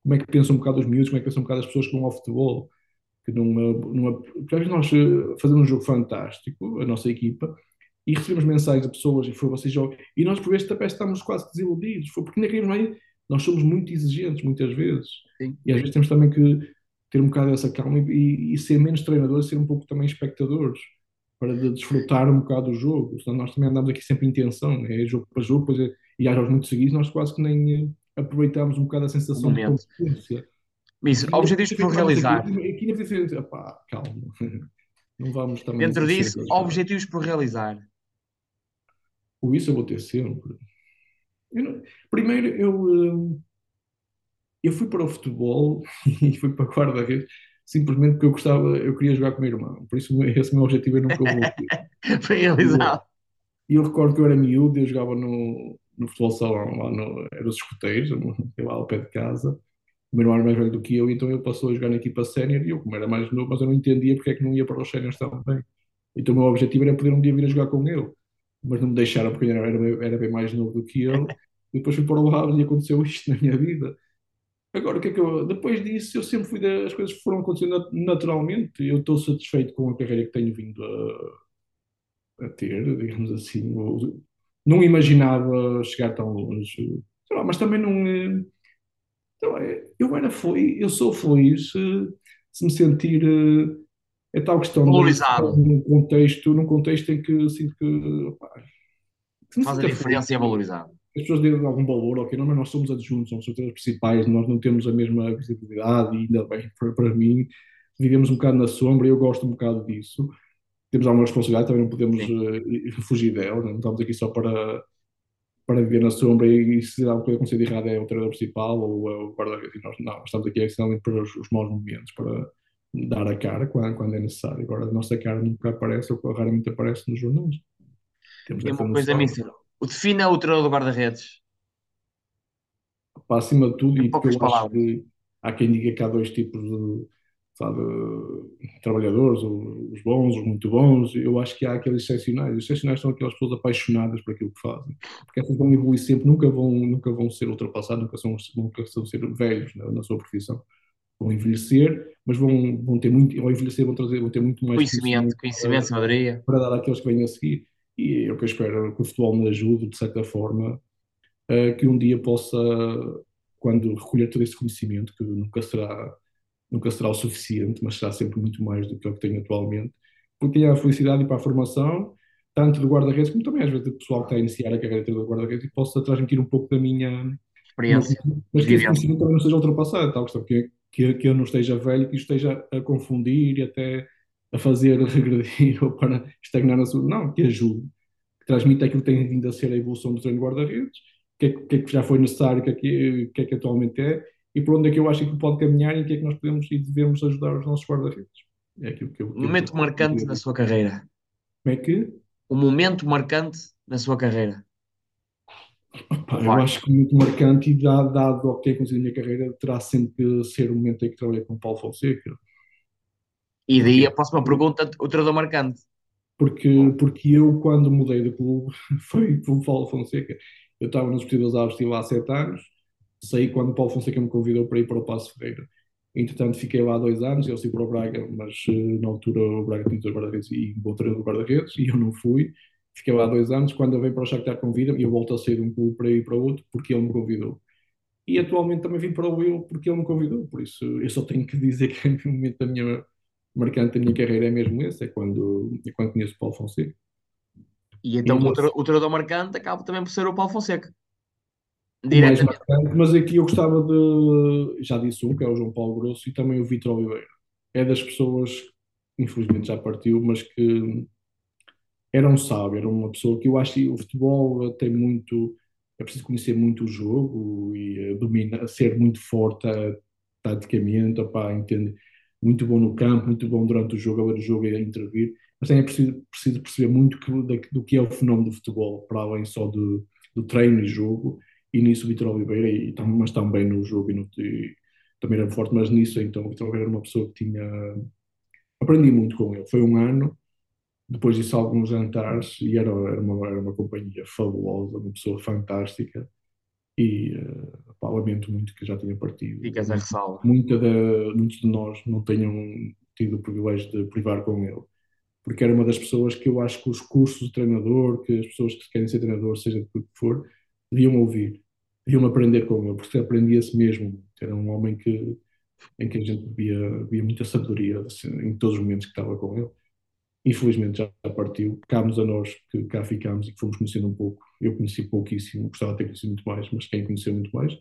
como é que pensam um bocado os miúdos, como é que pensam um bocado as pessoas que vão ao futebol. Que numa, numa, porque às vezes nós eh, fazemos um jogo fantástico, a nossa equipa, e recebemos mensagens de pessoas e foi vocês jogam, e nós por vezes até estamos quase desiludidos, foi porque nem queremos mais, nós somos muito exigentes muitas vezes, Sim. e às vezes temos também que ter um bocado essa calma e, e ser menos treinadores, ser um pouco também espectadores, para de- desfrutar um bocado o jogo, senão nós também andamos aqui sempre em tensão, é jogo para jogo, pois é, e há jogos muito seguidos, nós quase que nem eh, aproveitamos um bocado a sensação de competência. Isso, objetivos por realizar. Aqui, aqui precisa dizer, "Epá, calma, não vamos também... Dentro ser disso, objetivos por realizar. Ou isso eu vou ter sempre. Eu não- Primeiro, eu, hum, eu fui para o futebol e fui para guarda-redes simplesmente porque eu gostava, eu queria jogar com o meu irmão. Por isso, esse meu objetivo eu nunca vou. Foi realizado. E eu recordo que eu era miúdo, eu jogava no, no futebol salão, lá no, era os escoteiros, no- lá ao pé de casa. O meu irmão era mais velho do que eu, então ele passou a jogar na equipa sénior e eu, como era mais novo, mas eu não entendia porque é que não ia para os séniores também. Então o meu objetivo era poder um dia vir a jogar com ele. Mas não me deixaram porque eu era, era, bem- mais novo do que ele. E depois fui para o lado e aconteceu isto na minha vida. Agora, o que é que eu, depois disso, eu sempre fui, da- as coisas foram acontecendo nat- naturalmente. Eu estou satisfeito com a carreira que tenho vindo a, a ter, digamos assim. Não imaginava chegar tão longe, lá, mas também não. eh, sei lá, Eu era feliz, eu sou feliz eh, se me sentir eh, é tal questão Valorizado. de, num contexto, num contexto em que sinto que, que Faz a diferença e é valorizado. As pessoas dêem algum valor, ok, não, mas nós somos adjuntos, somos os principais, nós não temos a mesma visibilidade e ainda bem, para, para mim, vivemos um bocado na sombra e eu gosto um bocado disso. Temos alguma responsabilidade, também não podemos uh, fugir dela, não estamos aqui só para, para viver na sombra e, e se alguma coisa acontecer de errado é o treinador principal ou é o guarda-redes. Nós não, estamos aqui excelente para os, os maus momentos, para dar a cara quando, quando é necessário. Agora, a nossa cara nunca aparece ou raramente aparece nos jornais. Temos e uma coisa, Míster, o defina o treinador do guarda-redes. Para acima de tudo, e porque eu palavras. acho que há quem diga que há dois tipos de, sabe, trabalhadores, os bons, os muito bons, eu acho que há aqueles excepcionais. Os excepcionais são aquelas pessoas apaixonadas por aquilo que fazem, porque essas vão evoluir sempre, nunca vão, nunca vão ser ultrapassados, nunca são, nunca são ser velhos na, na sua profissão. Vão envelhecer, mas vão, vão ter muito, ao envelhecer vão, trazer, vão ter muito mais conhecimento, conhecimento, sabedoria. Para dar àqueles que vêm a seguir. E é o que eu espero que o futebol me ajude, de certa forma, que um dia possa, quando recolher todo esse conhecimento, que nunca será, nunca será o suficiente, mas será sempre muito mais do que o que tenho atualmente, porque tenho a felicidade e para a formação, tanto do guarda-redes como também às vezes do pessoal que está a iniciar a carreira do guarda-redes e possa transmitir um pouco da minha experiência. Mas que esse conhecimento também não seja ultrapassado, tal questão, que, que, que eu não esteja velho, que esteja a confundir e até a fazer regredir ou para estagnar na sua. Não, que ajude, que transmita aquilo que tem vindo a ser a evolução do treino guarda-redes, o que, é, que, é que já foi necessário, o que, é que, que é que atualmente é, e por onde é que eu acho que pode caminhar e o que é que nós podemos e devemos ajudar os nossos guarda-redes. É aquilo que eu. Um momento marcante na sua carreira. Como é que? Um momento marcante na sua carreira. Opa, eu acho que muito marcante e dado, dado o que tem acontecido na minha carreira, terá sempre que ser o momento em que trabalhei com o Paulo Fonseca e daí a próxima pergunta, o treinador marcante. Porque, porque eu, quando mudei de clube, foi o Paulo Fonseca. Eu estava nos Vestidas Aves, estive lá há sete anos, saí quando o Paulo Fonseca me convidou para ir para o Passo Ferreira. Entretanto, fiquei lá dois anos, eu fui para o Braga, mas eh, na altura o Braga tinha dois guarda-redes e um bom treinador de guarda-redes, e eu não fui. Fiquei lá dois anos, quando eu venho para o Shakhtar convida-me, e eu volto a sair de um clube para ir para outro, porque ele me convidou. E atualmente também vim para o Will, porque ele me convidou, por isso eu só tenho que dizer que é o momento da minha marcante da minha carreira é mesmo esse, é quando, é quando conheço o Paulo Fonseca. E então e o, treinador marcante acaba também por ser o Paulo Fonseca. Diretamente. Marcante, mas aqui eu gostava de, já disse um, que é o João Paulo Grosso, e também o Vitor Oliveira. É das pessoas, infelizmente já partiu, mas que era um sábio, era uma pessoa que eu acho que o futebol tem muito, é preciso conhecer muito o jogo e dominar, ser muito forte taticamente, opá, entender muito bom no campo, muito bom durante o jogo, a ver o jogo a intervir, mas também é preciso, preciso perceber muito que, do que é o fenómeno do futebol, para além só do, do treino e jogo, e nisso o Vitor Oliveira, e, mas também no jogo e, no, e também era forte, mas nisso então o Vitor Oliveira era uma pessoa que tinha. Aprendi muito com ele. Foi um ano, depois disso alguns jantares, e era, era, uma, era uma companhia fabulosa, uma pessoa fantástica e uh, pá, lamento muito que já tenha partido. Ficas a ressalva. Muita de, muitos de nós não tenham tido o privilégio de privar com ele, porque era uma das pessoas que eu acho que os cursos de treinador, que as pessoas que querem ser treinador, seja de que for, deviam ouvir, deviam aprender com ele, porque aprendia-se mesmo. Era um homem que, em que a gente via, via muita sabedoria assim, em todos os momentos que estava com ele infelizmente já partiu. Cabe-nos a nós que cá ficámos e que fomos conhecendo um pouco. Eu conheci pouquíssimo, gostava de ter conhecido muito mais, mas quem conheceu muito mais,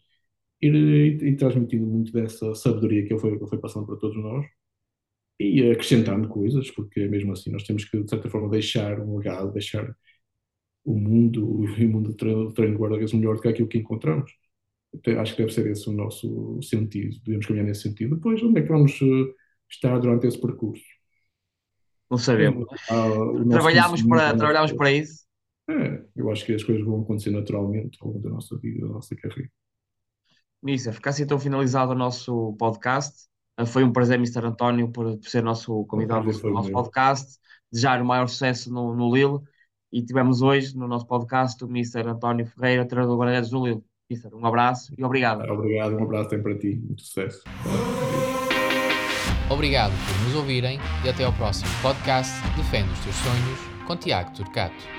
e, e, e transmitindo muito dessa sabedoria que ele, foi, foi passando para todos nós e acrescentando coisas, porque mesmo assim, nós temos que, de certa forma, deixar um legado, deixar o mundo, o mundo do treino, de guarda-redes melhor do que aquilo que encontramos. Acho que deve ser esse o nosso sentido, devemos caminhar nesse sentido. Depois, onde é que vamos eh, estar durante esse percurso? Não sabemos. Uh, trabalhámos, para, trabalhámos para isso. É, eu acho que as coisas vão acontecer naturalmente ao longo da nossa vida, da nossa carreira. Mister, fica assim então finalizado o nosso podcast. Ah, foi um prazer, Mr. António, por, por ser nosso convidado no nosso podcast. Desejar o maior sucesso no, no Lille. E tivemos hoje no nosso podcast o Mr. António Ferreira, treinador do Guarda-Redes do Lille. Mister, um abraço e obrigado. Obrigado, um abraço também para ti. Muito sucesso. Obrigado por nos ouvirem e até ao próximo podcast Defende os Teus Sonhos com Tiago Turcato.